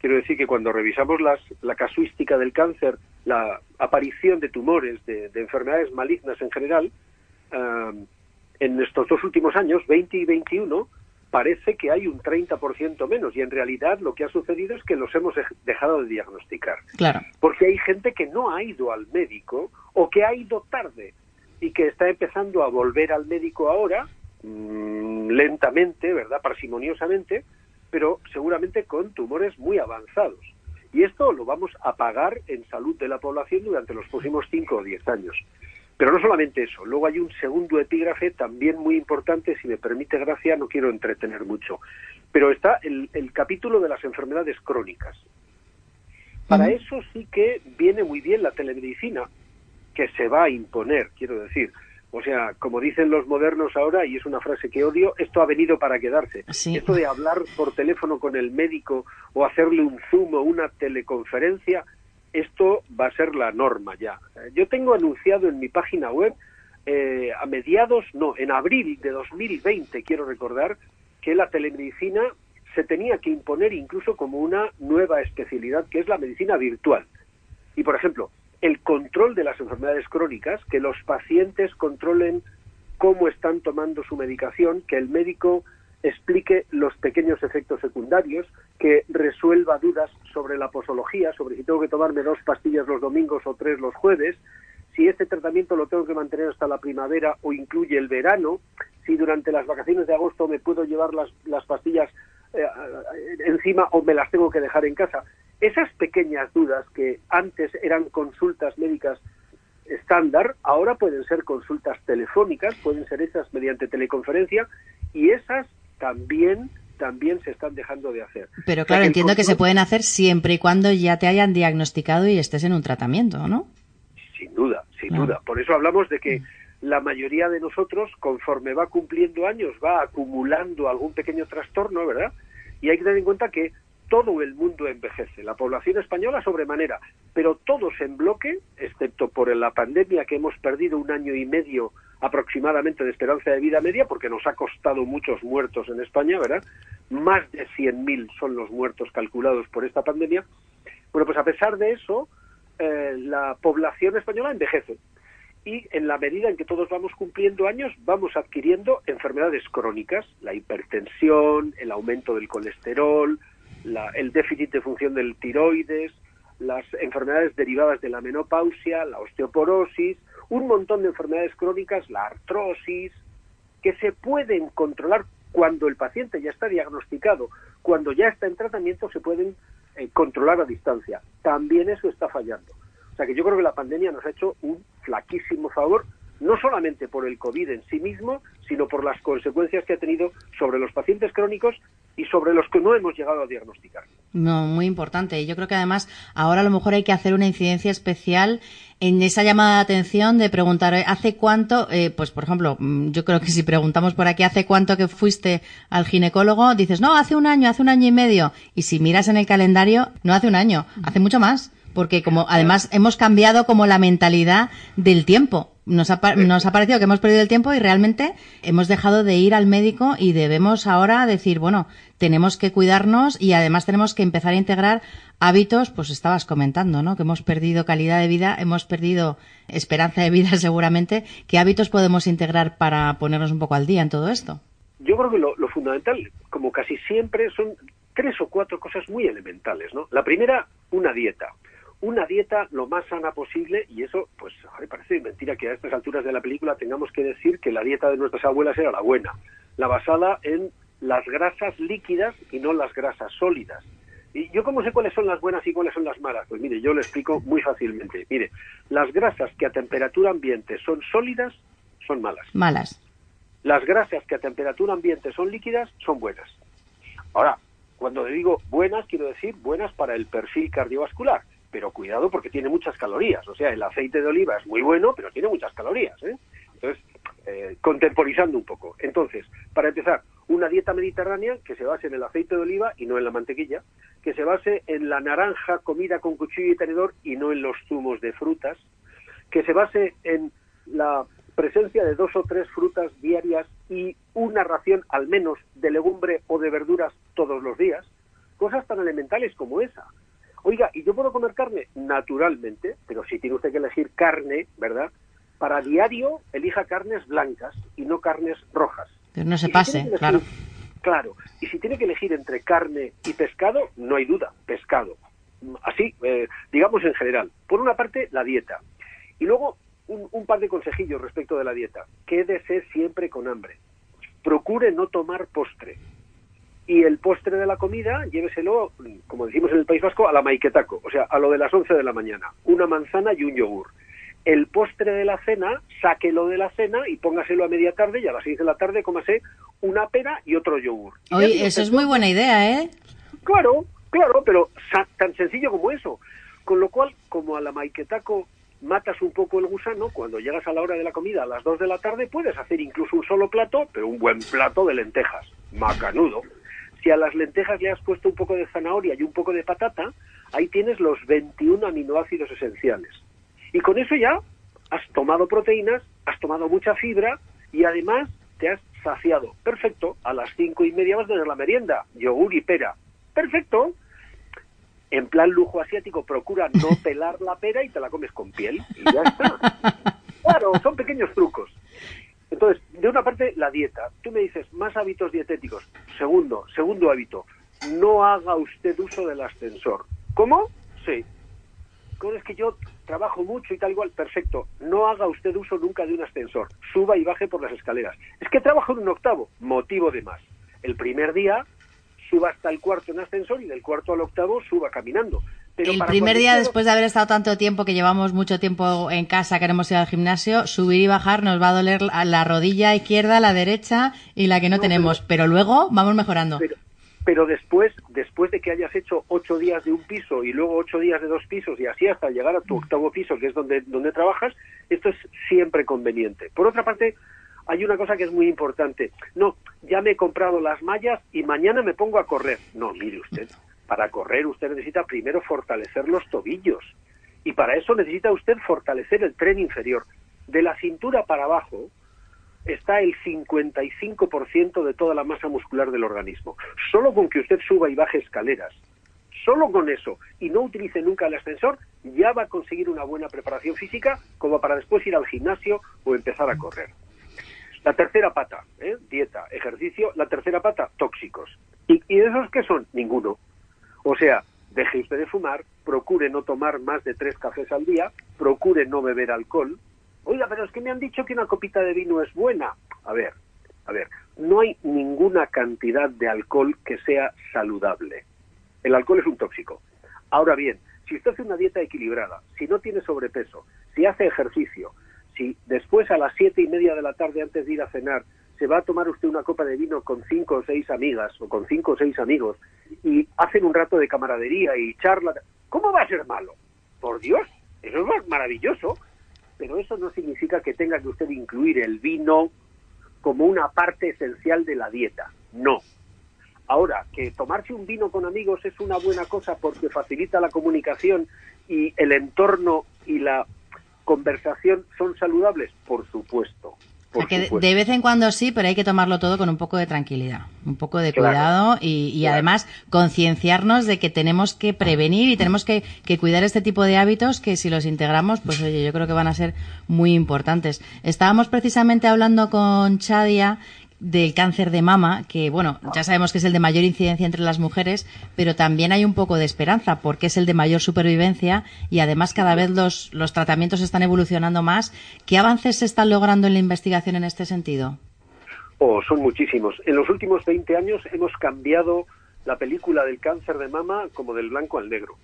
[SPEAKER 7] Quiero decir que cuando revisamos las, la casuística del cáncer, la aparición de tumores, de, de enfermedades malignas en general, ah, en estos dos últimos años, 20 y 21, parece que hay un 30% menos y en realidad lo que ha sucedido es que los hemos dej- dejado de diagnosticar.
[SPEAKER 3] Claro.
[SPEAKER 7] Porque hay gente que no ha ido al médico o que ha ido tarde y que está empezando a volver al médico ahora, mm, lentamente, ¿verdad? Parsimoniosamente, pero seguramente con tumores muy avanzados. Y esto lo vamos a pagar en salud de la población durante los próximos 5 o 10 años. Pero no solamente eso, luego hay un segundo epígrafe también muy importante, si me permite Gracia, no quiero entretener mucho, pero está el, el capítulo de las enfermedades crónicas. Para eso sí que viene muy bien la telemedicina, que se va a imponer, quiero decir. O sea, como dicen los modernos ahora, y es una frase que odio, esto ha venido para quedarse.
[SPEAKER 3] Sí.
[SPEAKER 7] Esto de hablar por teléfono con el médico o hacerle un zoom o una teleconferencia, esto va a ser la norma ya. Yo tengo anunciado en mi página web, eh, a mediados, no, en abril de 2020, quiero recordar, que la telemedicina se tenía que imponer incluso como una nueva especialidad, que es la medicina virtual. Y, por ejemplo, el control de las enfermedades crónicas, que los pacientes controlen cómo están tomando su medicación, que el médico explique los pequeños efectos secundarios, que resuelva dudas sobre la posología, sobre si tengo que tomarme dos pastillas los domingos o tres los jueves, si este tratamiento lo tengo que mantener hasta la primavera o incluye el verano, si durante las vacaciones de agosto me puedo llevar las, las pastillas eh, encima o me las tengo que dejar en casa. Esas pequeñas dudas que antes eran consultas médicas estándar, ahora pueden ser consultas telefónicas, pueden ser hechas mediante teleconferencia y esas también también se están dejando de hacer.
[SPEAKER 3] Pero
[SPEAKER 7] O sea
[SPEAKER 3] claro, entiendo que se pueden hacer siempre y cuando ya te hayan diagnosticado y estés en un tratamiento, ¿no?
[SPEAKER 7] Sin duda, sin
[SPEAKER 3] Claro.
[SPEAKER 7] duda. Por eso hablamos de que la mayoría de nosotros, conforme va cumpliendo años, va acumulando algún pequeño trastorno, ¿verdad? Y hay que tener en cuenta que todo el mundo envejece, la población española sobremanera, pero todos en bloque, excepto por la pandemia que hemos perdido un año y medio aproximadamente de esperanza de vida media, porque nos ha costado muchos muertos en España, ¿verdad? Más de 100.000 son los muertos calculados por esta pandemia. Bueno, pues a pesar de eso, eh, la población española envejece. Y en la medida en que todos vamos cumpliendo años, vamos adquiriendo enfermedades crónicas, la hipertensión, el aumento del colesterol, la- el déficit de función del tiroides, las enfermedades derivadas de la menopausia, la osteoporosis, un montón de enfermedades crónicas, la artrosis, que se pueden controlar cuando el paciente ya está diagnosticado, cuando ya está en tratamiento, se pueden eh, controlar a distancia. También eso está fallando. O sea que yo creo que la pandemia nos ha hecho un flaquísimo favor, no solamente por el COVID en sí mismo, sino por las consecuencias que ha tenido sobre los pacientes crónicos y sobre los que no hemos llegado a diagnosticar.
[SPEAKER 3] No, muy importante. Yo creo que además ahora a lo mejor hay que hacer una incidencia especial en esa llamada de atención de preguntar, ¿hace cuánto? Eh, pues, por ejemplo, mm, yo creo que si preguntamos por aquí, ¿hace cuánto que fuiste al ginecólogo? Dices, no, hace un año, hace un año y medio. Y si miras en el calendario, no hace un año, hace mucho más. Porque como además hemos cambiado como la mentalidad del tiempo nos ha, nos ha parecido que hemos perdido el tiempo y realmente hemos dejado de ir al médico y debemos ahora decir, bueno, tenemos que cuidarnos y además tenemos que empezar a integrar hábitos, pues estabas comentando, ¿no? Que hemos perdido calidad de vida, hemos perdido esperanza de vida seguramente. ¿Qué hábitos podemos integrar para ponernos un poco al día en todo esto?
[SPEAKER 7] Yo creo que lo, lo fundamental, como casi siempre, son tres o cuatro cosas muy elementales, ¿no? La primera, una dieta una dieta lo más sana posible y eso, pues, parece mentira que a estas alturas de la película tengamos que decir que la dieta de nuestras abuelas era la buena, la basada en las grasas líquidas y no las grasas sólidas. ¿Y yo cómo sé cuáles son las buenas y cuáles son las malas? Pues mire, yo lo explico muy fácilmente. Mire, las grasas que a temperatura ambiente son sólidas son malas.
[SPEAKER 3] Malas.
[SPEAKER 7] Las grasas que a temperatura ambiente son líquidas son buenas. Ahora, cuando digo buenas, quiero decir buenas para el perfil cardiovascular pero cuidado porque tiene muchas calorías. O sea, el aceite de oliva es muy bueno, pero tiene muchas calorías. ¿eh? Entonces, eh, contemporizando un poco. Entonces, para empezar, una dieta mediterránea que se base en el aceite de oliva y no en la mantequilla, que se base en la naranja comida con cuchillo y tenedor y no en los zumos de frutas, que se base en la presencia de dos o tres frutas diarias y una ración al menos de legumbre o de verduras todos los días, cosas tan elementales como esa. Oiga, ¿y yo puedo comer carne? Naturalmente, pero si tiene usted que elegir carne, ¿verdad? Para diario, elija carnes blancas y no carnes rojas.
[SPEAKER 3] Pero no se pase, claro.
[SPEAKER 7] Claro, y si tiene que elegir entre carne y pescado, no hay duda, pescado. Así, eh, digamos en general. Por una parte, la dieta. Y luego, un, un par de consejillos respecto de la dieta. Quédese siempre con hambre. Procure no tomar postre y el postre de la comida, lléveselo, como decimos en el País Vasco, a la maiquetaco, o sea, a lo de las 11 de la mañana, una manzana y un yogur. El postre de la cena, sáquelo de la cena y póngaselo a media tarde y a las 6 de la tarde cómase una pera y otro yogur.
[SPEAKER 3] Oye, eso es muy buena idea, ¿eh?
[SPEAKER 7] Claro, claro, pero tan sencillo como eso. Con lo cual, como a la maiquetaco matas un poco el gusano, cuando llegas a la hora de la comida a las 2 de la tarde puedes hacer incluso un solo plato, pero un buen plato de lentejas, macanudo si a las lentejas le has puesto un poco de zanahoria y un poco de patata, ahí tienes los 21 aminoácidos esenciales. Y con eso ya has tomado proteínas, has tomado mucha fibra y además te has saciado. Perfecto, a las cinco y media vas a tener la merienda, yogur y pera. Perfecto. En plan lujo asiático, procura no pelar la pera y te la comes con piel y ya está. Claro, son pequeños trucos. Entonces, de una parte, la dieta. Tú me dices, más hábitos dietéticos. Segundo, segundo hábito, no haga usted uso del ascensor. ¿Cómo? Sí. ¿Cómo es que yo trabajo mucho y tal igual? Perfecto. No haga usted uso nunca de un ascensor. Suba y baje por las escaleras. Es que trabajo en un octavo. Motivo de más. El primer día suba hasta el cuarto en ascensor y del cuarto al octavo suba caminando
[SPEAKER 3] el primer día, después de haber estado tanto tiempo, que llevamos mucho tiempo en casa, queremos ir al gimnasio, subir y bajar nos va a doler la, rodilla izquierda, la derecha y la que no, tenemos. Pero, luego vamos mejorando.
[SPEAKER 7] Pero, después, después de que hayas hecho ocho días de un piso y luego ocho días de dos pisos y así hasta llegar a tu octavo piso, que es donde, donde trabajas, esto es siempre conveniente. Por otra parte, hay una cosa que es muy importante. No, ya me he comprado las mallas y mañana me pongo a correr. No, mire usted para correr usted necesita primero fortalecer los tobillos y para eso necesita usted fortalecer el tren inferior. De la cintura para abajo está el 55% de toda la masa muscular del organismo. Solo con que usted suba y baje escaleras, solo con eso, y no utilice nunca el ascensor, ya va a conseguir una buena preparación física como para después ir al gimnasio o empezar a correr. La tercera pata, ¿eh? dieta, ejercicio. La tercera pata, tóxicos. ¿Y, ¿Y esos qué son? Ninguno. O sea, deje usted de fumar, procure no tomar más de tres cafés al día, procure no beber alcohol. Oiga, pero es que me han dicho que una copita de vino es buena. A ver, a ver, no hay ninguna cantidad de alcohol que sea saludable. El alcohol es un tóxico. Ahora bien, si usted hace una dieta equilibrada, si no tiene sobrepeso, si hace ejercicio, si después a las siete y media de la tarde antes de ir a cenar se va a tomar usted una copa de vino con cinco o seis amigas o con cinco o seis amigos y hacen un rato de camaradería y charla, ¿cómo va a ser malo? Por Dios, eso es maravilloso, pero eso no significa que tenga que usted incluir el vino como una parte esencial de la dieta. No. Ahora, que tomarse un vino con amigos es una buena cosa porque facilita la comunicación y el entorno y la conversación son saludables, por supuesto.
[SPEAKER 3] De vez en cuando sí, pero hay que tomarlo todo con un poco de tranquilidad, un poco de cuidado y, además concienciarnos de que tenemos que prevenir y tenemos que, que, cuidar este tipo de hábitos que si los integramos, pues oye, yo creo que van a ser muy importantes. Estábamos precisamente hablando con Chadia del cáncer de mama, que bueno, ya sabemos que es el de mayor incidencia entre las mujeres, pero también hay un poco de esperanza porque es el de mayor supervivencia y además cada vez los, los tratamientos están evolucionando más. ¿Qué avances se están logrando en la investigación en este sentido?
[SPEAKER 7] Oh, son muchísimos. En los últimos 20 años hemos cambiado la película del cáncer de mama como del blanco al negro.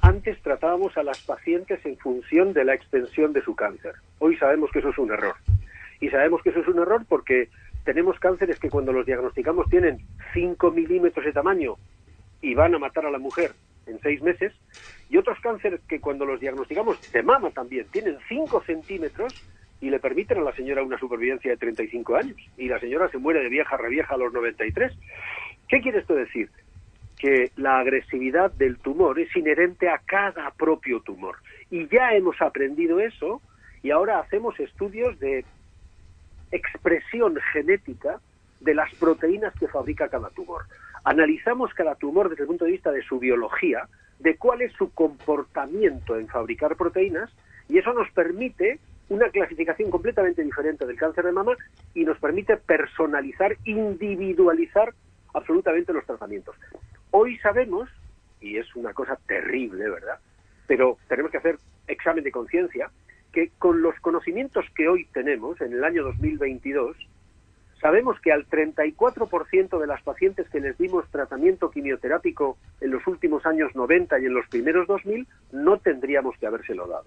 [SPEAKER 7] Antes tratábamos a las pacientes en función de la extensión de su cáncer. Hoy sabemos que eso es un error. Y sabemos que eso es un error porque tenemos cánceres que cuando los diagnosticamos tienen 5 milímetros de tamaño y van a matar a la mujer en 6 meses, y otros cánceres que cuando los diagnosticamos de mama también tienen 5 centímetros y le permiten a la señora una supervivencia de 35 años, y la señora se muere de vieja revieja a los 93. ¿Qué quiere esto decir? Que la agresividad del tumor es inherente a cada propio tumor. Y ya hemos aprendido eso y ahora hacemos estudios de expresión genética de las proteínas que fabrica cada tumor. Analizamos cada tumor desde el punto de vista de su biología, de cuál es su comportamiento en fabricar proteínas, y eso nos permite una clasificación completamente diferente del cáncer de mama y nos permite personalizar, individualizar absolutamente los tratamientos. Hoy sabemos, y es una cosa terrible, ¿verdad? Pero tenemos que hacer examen de conciencia, que con los conocimientos que hoy tenemos, en el año 2022, sabemos que al 34% de las pacientes que les dimos tratamiento quimioterápico en los últimos años 90 y en los primeros 2000 no tendríamos que habérselo dado.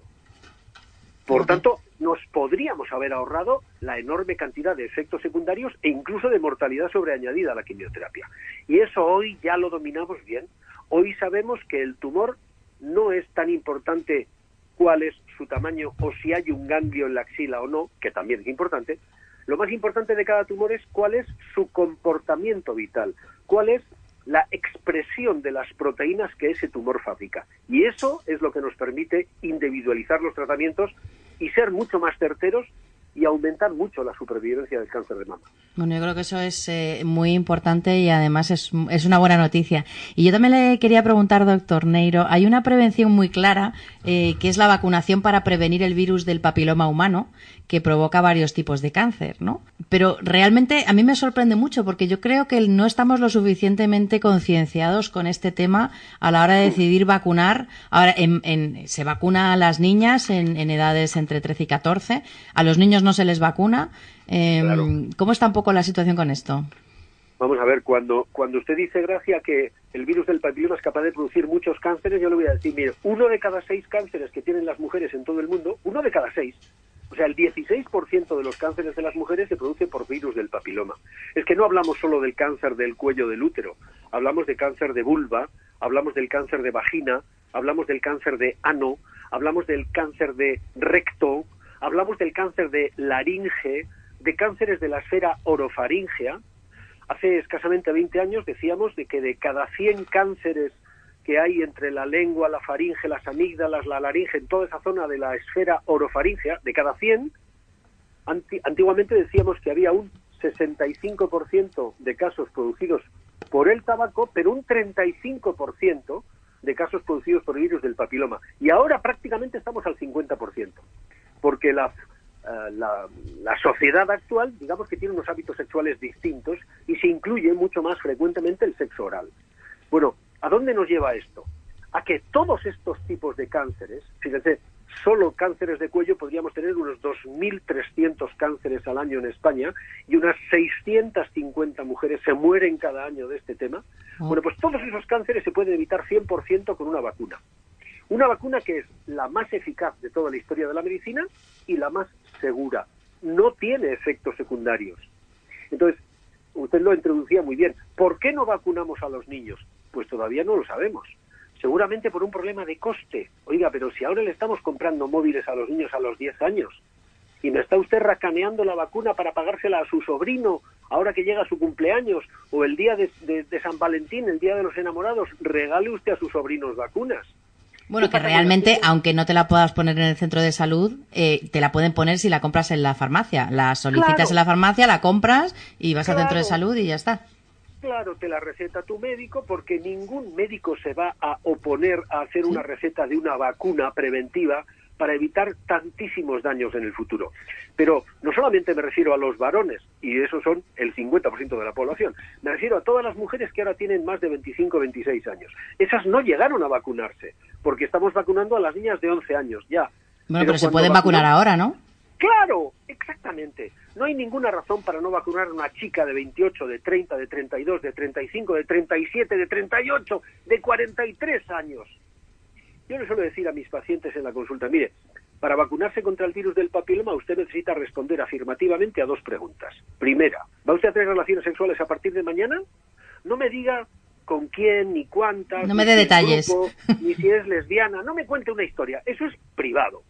[SPEAKER 7] Por tanto, nos podríamos haber ahorrado la enorme cantidad de efectos secundarios e incluso de mortalidad sobreañadida a la quimioterapia. Y eso hoy ya lo dominamos bien. Hoy sabemos que el tumor no es tan importante cuál es su tamaño o si hay un ganglio en la axila o no, que también es importante, lo más importante de cada tumor es cuál es su comportamiento vital, cuál es la expresión de las proteínas que ese tumor fabrica. Y eso es lo que nos permite individualizar los tratamientos y ser mucho más certeros y aumentar mucho la supervivencia del cáncer de mama.
[SPEAKER 3] Bueno, yo creo que eso es eh, muy importante y además es, es, una buena noticia. Y yo también le quería preguntar, doctor Neiro, hay una prevención muy clara eh, que es la vacunación para prevenir el virus del papiloma humano que provoca varios tipos de cáncer, ¿no? Pero realmente a mí me sorprende mucho porque yo creo que no estamos lo suficientemente concienciados con este tema a la hora de decidir vacunar. Ahora, en, se vacuna a las niñas en, en edades entre 13 y 14, a los niños no se les vacuna. Em, ¿Cómo está un poco la situación con esto?
[SPEAKER 7] Vamos a ver, cuando, cuando usted dice, Gracia, que el virus del papiloma es capaz de producir muchos cánceres, yo le voy a decir, mire, uno de cada seis cánceres que tienen las mujeres en todo el mundo, uno de cada seis, o sea, el 16% de los cánceres de las mujeres se produce por virus del papiloma. Es que no hablamos solo del cáncer del cuello del útero, hablamos de cáncer de vulva, hablamos del cáncer de vagina, hablamos del cáncer de ano, hablamos del cáncer de recto, hablamos del cáncer de laringe, de cánceres de la esfera orofaringea. Hace escasamente 20 años decíamos de que de cada 100 cánceres que hay entre la lengua, la faringe, las amígdalas, la laringe, en toda esa zona de la esfera orofaringea, de cada 100, antiguamente decíamos que había un 65% de casos producidos por el tabaco, pero un 35% de casos producidos por el virus del papiloma. Y ahora prácticamente estamos al 50% porque la, eh, la, la, sociedad actual, digamos que tiene unos hábitos sexuales distintos y se incluye mucho más frecuentemente el sexo oral. Bueno, ¿a dónde nos lleva esto? A que todos estos tipos de cánceres, fíjense, solo cánceres de cuello podríamos tener unos 2.300 cánceres al año en España y unas 650 mujeres se mueren cada año de este tema. Oh. Bueno, pues todos esos cánceres se pueden evitar 100% con una vacuna Una vacuna que es la más eficaz de toda la historia de la medicina y la más segura. No tiene efectos secundarios. Entonces, usted lo introducía muy bien. ¿Por qué no vacunamos a los niños? Pues todavía no lo sabemos. Seguramente por un problema de coste. Oiga, pero si ahora le estamos comprando móviles a los niños a los 10 años y me está usted racaneando la vacuna para pagársela a su sobrino ahora que llega su cumpleaños o el día de, San Valentín, el día de los enamorados, regale usted a sus sobrinos vacunas.
[SPEAKER 3] Bueno, que realmente, aunque no te la puedas poner en el centro de salud, eh, te la pueden poner si la compras en la farmacia. La solicitas en la farmacia, la compras y vas al centro de salud y ya está.
[SPEAKER 7] Claro, te la receta tu médico porque ningún médico se va a oponer a hacer una receta de una vacuna preventiva para evitar tantísimos daños en el futuro. Pero no solamente me refiero a los varones, y esos son el 50% de la población, me refiero a todas las mujeres que ahora tienen más de 25 26 años. Esas no llegaron a vacunarse, porque estamos vacunando a las niñas de 11 años ya.
[SPEAKER 3] Bueno, pero, se pueden vacunar ahora, ¿no?
[SPEAKER 7] Claro, exactamente. No hay ninguna razón para no vacunar a una chica de 28, de 30, de 32, de 35, de 37, de 38, de 43 años. Yo le suelo decir a mis pacientes en la consulta, mire, para vacunarse contra el virus del papiloma usted necesita responder afirmativamente a dos preguntas. Primera, ¿va usted a tener relaciones sexuales a partir de mañana? No me diga con quién, ni cuántas,
[SPEAKER 3] no me dé detalles,
[SPEAKER 7] ni si es lesbiana, no me cuente una historia, eso es privado.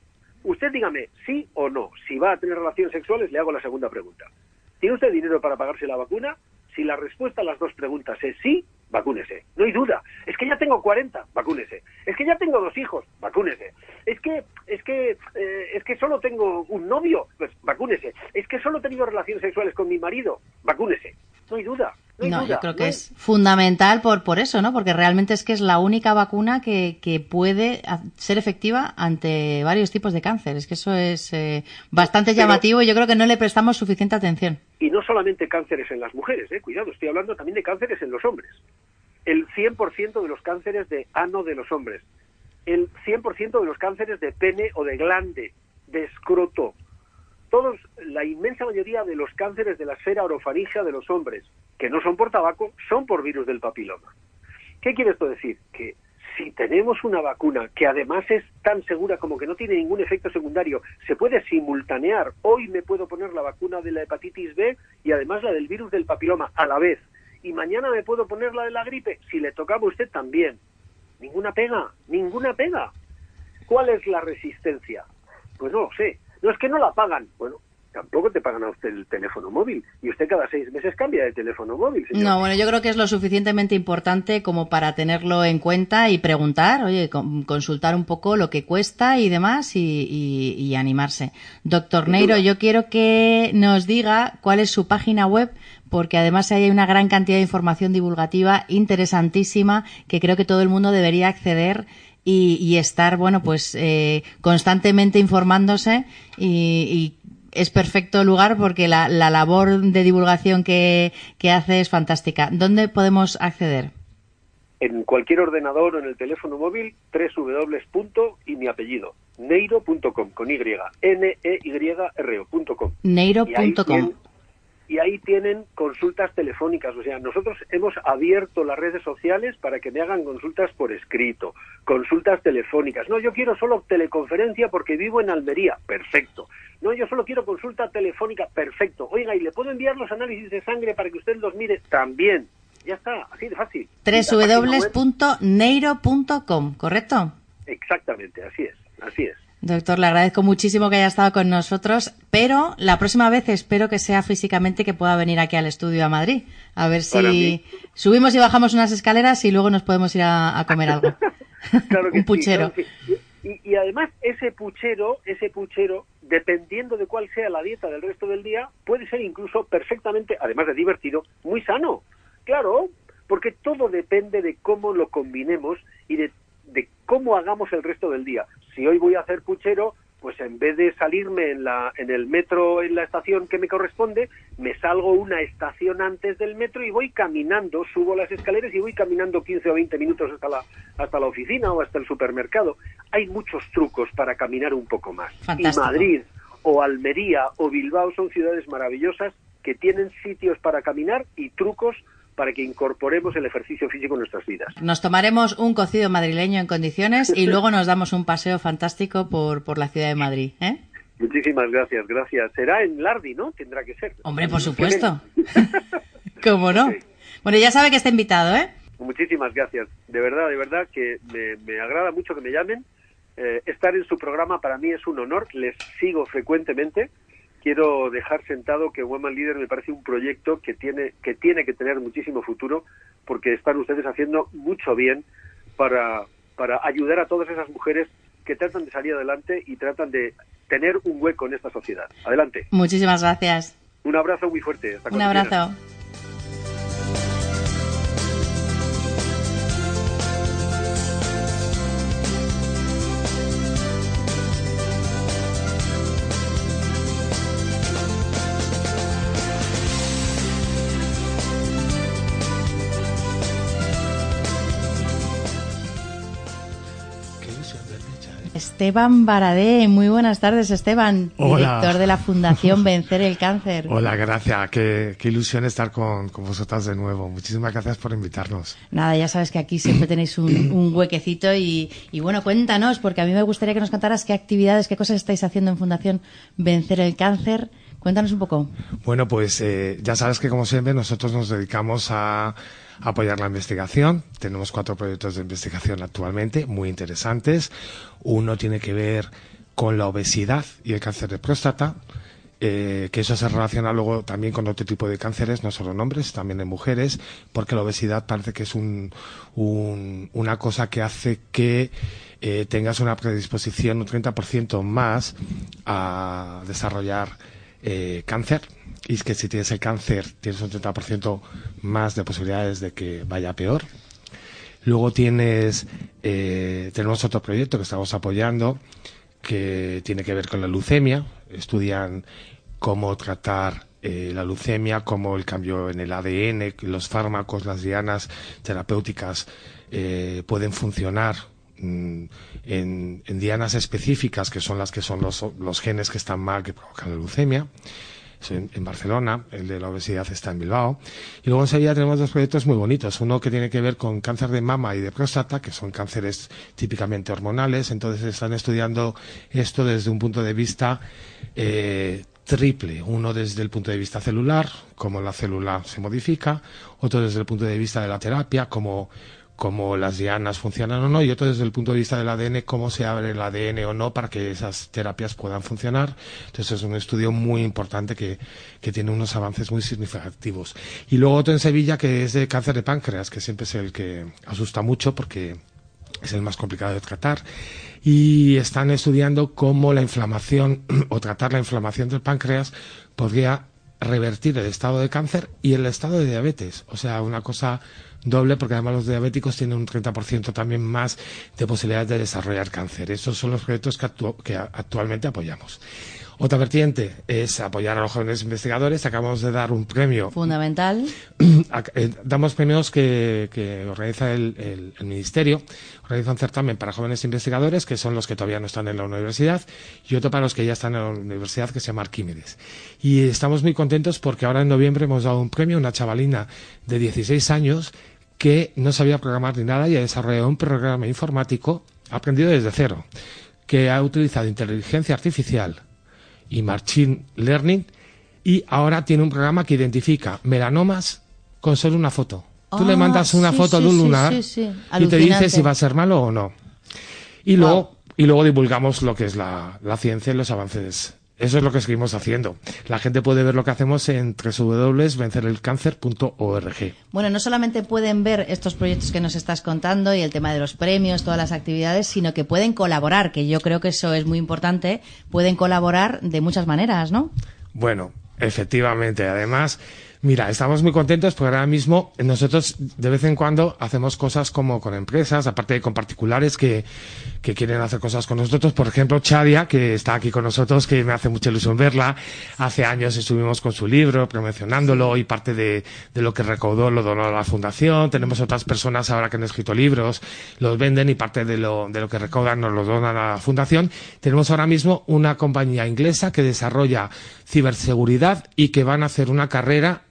[SPEAKER 7] Usted dígame sí o no, si va a tener relaciones sexuales, le hago la segunda pregunta. ¿Tiene usted dinero para pagarse la vacuna? Si la respuesta a las dos preguntas es sí, vacúnese. No hay duda. Es que ya tengo 40, vacúnese. Es que ya tengo dos hijos, vacúnese. Es que es que eh, es que solo tengo un novio, pues vacúnese. Es que solo he tenido relaciones sexuales con mi marido, vacúnese. No hay duda. No,
[SPEAKER 3] yo creo que es fundamental por, por eso, ¿no? Porque realmente es que es la única vacuna que, que puede ser efectiva ante varios tipos de cáncer. Es que eso es eh, bastante llamativo y yo creo que no le prestamos suficiente atención.
[SPEAKER 7] Y no solamente cánceres en las mujeres, ¿eh? Cuidado, estoy hablando también de cánceres en los hombres. El 100% de los cánceres de ano de los hombres. El 100% de los cánceres de pene o de glande, de escroto, todos, la inmensa mayoría de los cánceres de la esfera orofaringea de los hombres, que no son por tabaco, son por virus del papiloma. ¿Qué quiere esto decir? Que si tenemos una vacuna que además es tan segura como que no tiene ningún efecto secundario, se puede simultanear. Hoy me puedo poner la vacuna de la hepatitis B y además la del virus del papiloma a la vez. Y mañana me puedo poner la de la gripe. Si le tocaba a usted también. Ninguna pega, ninguna pega. ¿Cuál es la resistencia? Pues no lo sé. No es que no la pagan. Bueno, tampoco te pagan a usted el teléfono móvil. Y usted cada seis meses cambia de teléfono móvil.
[SPEAKER 3] No, bueno, yo creo que es lo suficientemente importante como para tenerlo en cuenta y preguntar, oye, consultar un poco lo que cuesta y demás y, animarse. Doctor Neiro, yo quiero que nos diga cuál es su página web porque además hay una gran cantidad de información divulgativa interesantísima que creo que todo el mundo debería acceder y, estar, bueno, pues eh, constantemente informándose y, es perfecto lugar porque la, labor de divulgación que, hace es fantástica. ¿Dónde podemos acceder?
[SPEAKER 7] En cualquier ordenador o en el teléfono móvil, www. y mi apellido, neiro.com, con Y, N-E-Y-R-O.com.
[SPEAKER 3] Neiro.com
[SPEAKER 7] y ahí tienen consultas telefónicas. O sea, nosotros hemos abierto las redes sociales para que me hagan consultas por escrito, consultas telefónicas. No, yo quiero solo teleconferencia porque vivo en Almería. Perfecto. No, yo solo quiero consulta telefónica. Perfecto. Oiga, ¿y le puedo enviar los análisis de sangre para que usted los mire? También. Ya está, así de fácil.
[SPEAKER 3] www.neiro.com, ¿correcto?
[SPEAKER 7] Exactamente, así es, así es.
[SPEAKER 3] Doctor, le agradezco muchísimo que haya estado con nosotros, pero la próxima vez espero que sea físicamente que pueda venir aquí al estudio a Madrid. A ver si subimos y bajamos unas escaleras y luego nos podemos ir a, comer algo. Un puchero.
[SPEAKER 7] y, además ese puchero, ese puchero, dependiendo de cuál sea la dieta del resto del día, puede ser incluso perfectamente, además de divertido, muy sano. Claro, porque todo depende de cómo lo combinemos y de cómo hagamos el resto del día si hoy voy a hacer puchero, pues en vez de salirme en, la, en el metro, en la estación que me corresponde, me salgo una estación antes del metro y voy caminando, subo las escaleras y voy caminando 15 o 20 minutos hasta la, hasta la oficina o hasta el supermercado. Hay muchos trucos para caminar un poco más. Y Madrid o Almería o Bilbao son ciudades maravillosas que tienen sitios para caminar y trucos para que incorporemos el ejercicio físico en nuestras vidas.
[SPEAKER 3] Nos tomaremos un cocido madrileño en condiciones y luego nos damos un paseo fantástico por, por la ciudad de Madrid. ¿eh?
[SPEAKER 7] Muchísimas gracias, gracias. Será en Lardi, ¿no? Tendrá que ser.
[SPEAKER 3] Hombre, por supuesto. ¿Cómo no? Bueno, ya sabe que está invitado, ¿eh?
[SPEAKER 7] Muchísimas gracias. De verdad, de verdad que me, agrada mucho que me llamen. Eh, estar en su programa para mí es un honor. Les sigo frecuentemente. Quiero dejar sentado que Woman Leader me parece un proyecto que tiene que tiene que tener muchísimo futuro porque están ustedes haciendo mucho bien para, para ayudar a todas esas mujeres que tratan de salir adelante y tratan de tener un hueco en esta sociedad. Adelante.
[SPEAKER 3] Muchísimas gracias.
[SPEAKER 7] Un abrazo muy fuerte.
[SPEAKER 3] un abrazo. Esteban Baradé. Muy buenas tardes, Esteban, director de la Fundación Vencer el Cáncer.
[SPEAKER 8] Hola, gracias. Qué, ilusión estar con, vosotras de nuevo. Muchísimas gracias por invitarnos.
[SPEAKER 3] Nada, ya sabes que aquí siempre tenéis un, huequecito y, bueno, cuéntanos, porque a mí me gustaría que nos contaras qué actividades, qué cosas estáis haciendo en Fundación Vencer el Cáncer. Cuéntanos un poco.
[SPEAKER 8] Bueno, pues eh, ya sabes que como siempre nosotros nos dedicamos a apoyar la investigación. Tenemos cuatro proyectos de investigación actualmente muy interesantes. Uno tiene que ver con la obesidad y el cáncer de próstata. Eh, que eso se relaciona luego también con otro tipo de cánceres, no solo en hombres, también en mujeres, porque la obesidad parece que es un, una cosa que hace que eh, tengas una predisposición un 30% más a desarrollar eh, cáncer y es que si tienes el cáncer tienes un 30% más de posibilidades de que vaya peor. Luego tienes, eh, tenemos otro proyecto que estamos apoyando que tiene que ver con la leucemia. Estudian cómo tratar eh, la leucemia, cómo el cambio en el ADN, los fármacos, las dianas terapéuticas eh, pueden funcionar mm, en, dianas específicas, que son las que son los, los genes que están mal, que provocan la leucemia en, Barcelona, el de la obesidad está en Bilbao. Y luego en Sevilla tenemos dos proyectos muy bonitos. Uno que tiene que ver con cáncer de mama y de próstata, que son cánceres típicamente hormonales. Entonces están estudiando esto desde un punto de vista eh, triple. Uno desde el punto de vista celular, cómo la célula se modifica. Otro desde el punto de vista de la terapia, cómo cómo las dianas funcionan o no, y otro desde el punto de vista del ADN, cómo se abre el ADN o no para que esas terapias puedan funcionar. Entonces es un estudio muy importante que, que tiene unos avances muy significativos. Y luego otro en Sevilla que es de cáncer de páncreas, que siempre es el que asusta mucho porque es el más complicado de tratar. Y están estudiando cómo la inflamación o tratar la inflamación del páncreas podría revertir el estado de cáncer y el estado de diabetes. O sea, una cosa doble porque además los diabéticos tienen un 30% también más de posibilidades de desarrollar cáncer. Esos son los proyectos que, que actualmente apoyamos. Otra vertiente es apoyar a los jóvenes investigadores. Acabamos de dar un premio.
[SPEAKER 3] Fundamental.
[SPEAKER 8] Eh, damos premios que, organiza el, Ministerio. Organiza un certamen para jóvenes investigadores, que son los que todavía no están en la universidad, y otro para los que ya están en la universidad, que se llama Arquímedes. Y estamos muy contentos porque ahora en noviembre hemos dado un premio a una chavalina de 16 años que no sabía programar ni nada y ha desarrollado un programa informático aprendido desde cero, que ha utilizado inteligencia artificial y Machine Learning y ahora tiene un programa que identifica melanomas con solo una foto. Tú le ah, mandas una foto de un lunar y te dice si va a ser malo o no. Y luego, y luego divulgamos lo que es la, la ciencia y los avances eso es lo que seguimos haciendo. La gente puede ver lo que hacemos en www.vencerelcáncer.org.
[SPEAKER 3] Bueno, no solamente pueden ver estos proyectos que nos estás contando y el tema de los premios, todas las actividades, sino que pueden colaborar, que yo creo que eso es muy importante. Pueden colaborar de muchas maneras, ¿no?
[SPEAKER 8] Bueno, efectivamente. Además, Mira, estamos muy contentos porque ahora mismo nosotros de vez en cuando hacemos cosas como con empresas, aparte de con particulares que, que quieren hacer cosas con nosotros. Por ejemplo, Chadia, que está aquí con nosotros, que me hace mucha ilusión verla. Hace años estuvimos con su libro promocionándolo y parte de, de lo que recaudó lo donó a la fundación. Tenemos otras personas ahora que han escrito libros, los venden y parte de lo, de lo que recaudan nos lo donan a la fundación. Tenemos ahora mismo una compañía inglesa que desarrolla ciberseguridad y que van a hacer una carrera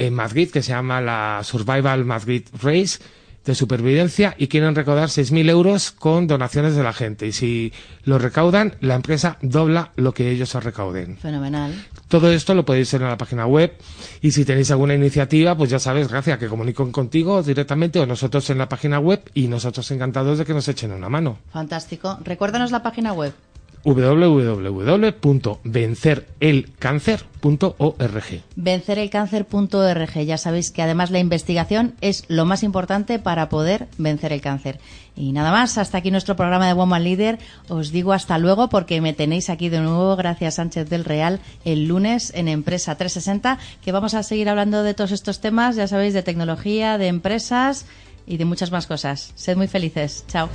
[SPEAKER 8] en Madrid que se llama la Survival Madrid Race de supervivencia y quieren recaudar 6.000 euros con donaciones de la gente. Y si lo recaudan, la empresa dobla lo que ellos recauden.
[SPEAKER 3] Fenomenal.
[SPEAKER 8] Todo esto lo podéis ver en la página web y si tenéis alguna iniciativa, pues ya sabes, gracias, que comuniquen contigo directamente o nosotros en la página web y nosotros encantados de que nos echen una mano.
[SPEAKER 3] Fantástico. Recuérdanos la página web
[SPEAKER 8] www.vencerelcáncer.org.
[SPEAKER 3] Vencerelcáncer.org. Ya sabéis que además la investigación es lo más importante para poder vencer el cáncer. Y nada más, hasta aquí nuestro programa de Woman Leader. Os digo hasta luego porque me tenéis aquí de nuevo, gracias Sánchez del Real, el lunes en Empresa 360, que vamos a seguir hablando de todos estos temas, ya sabéis, de tecnología, de empresas y de muchas más cosas. Sed muy felices. Chao.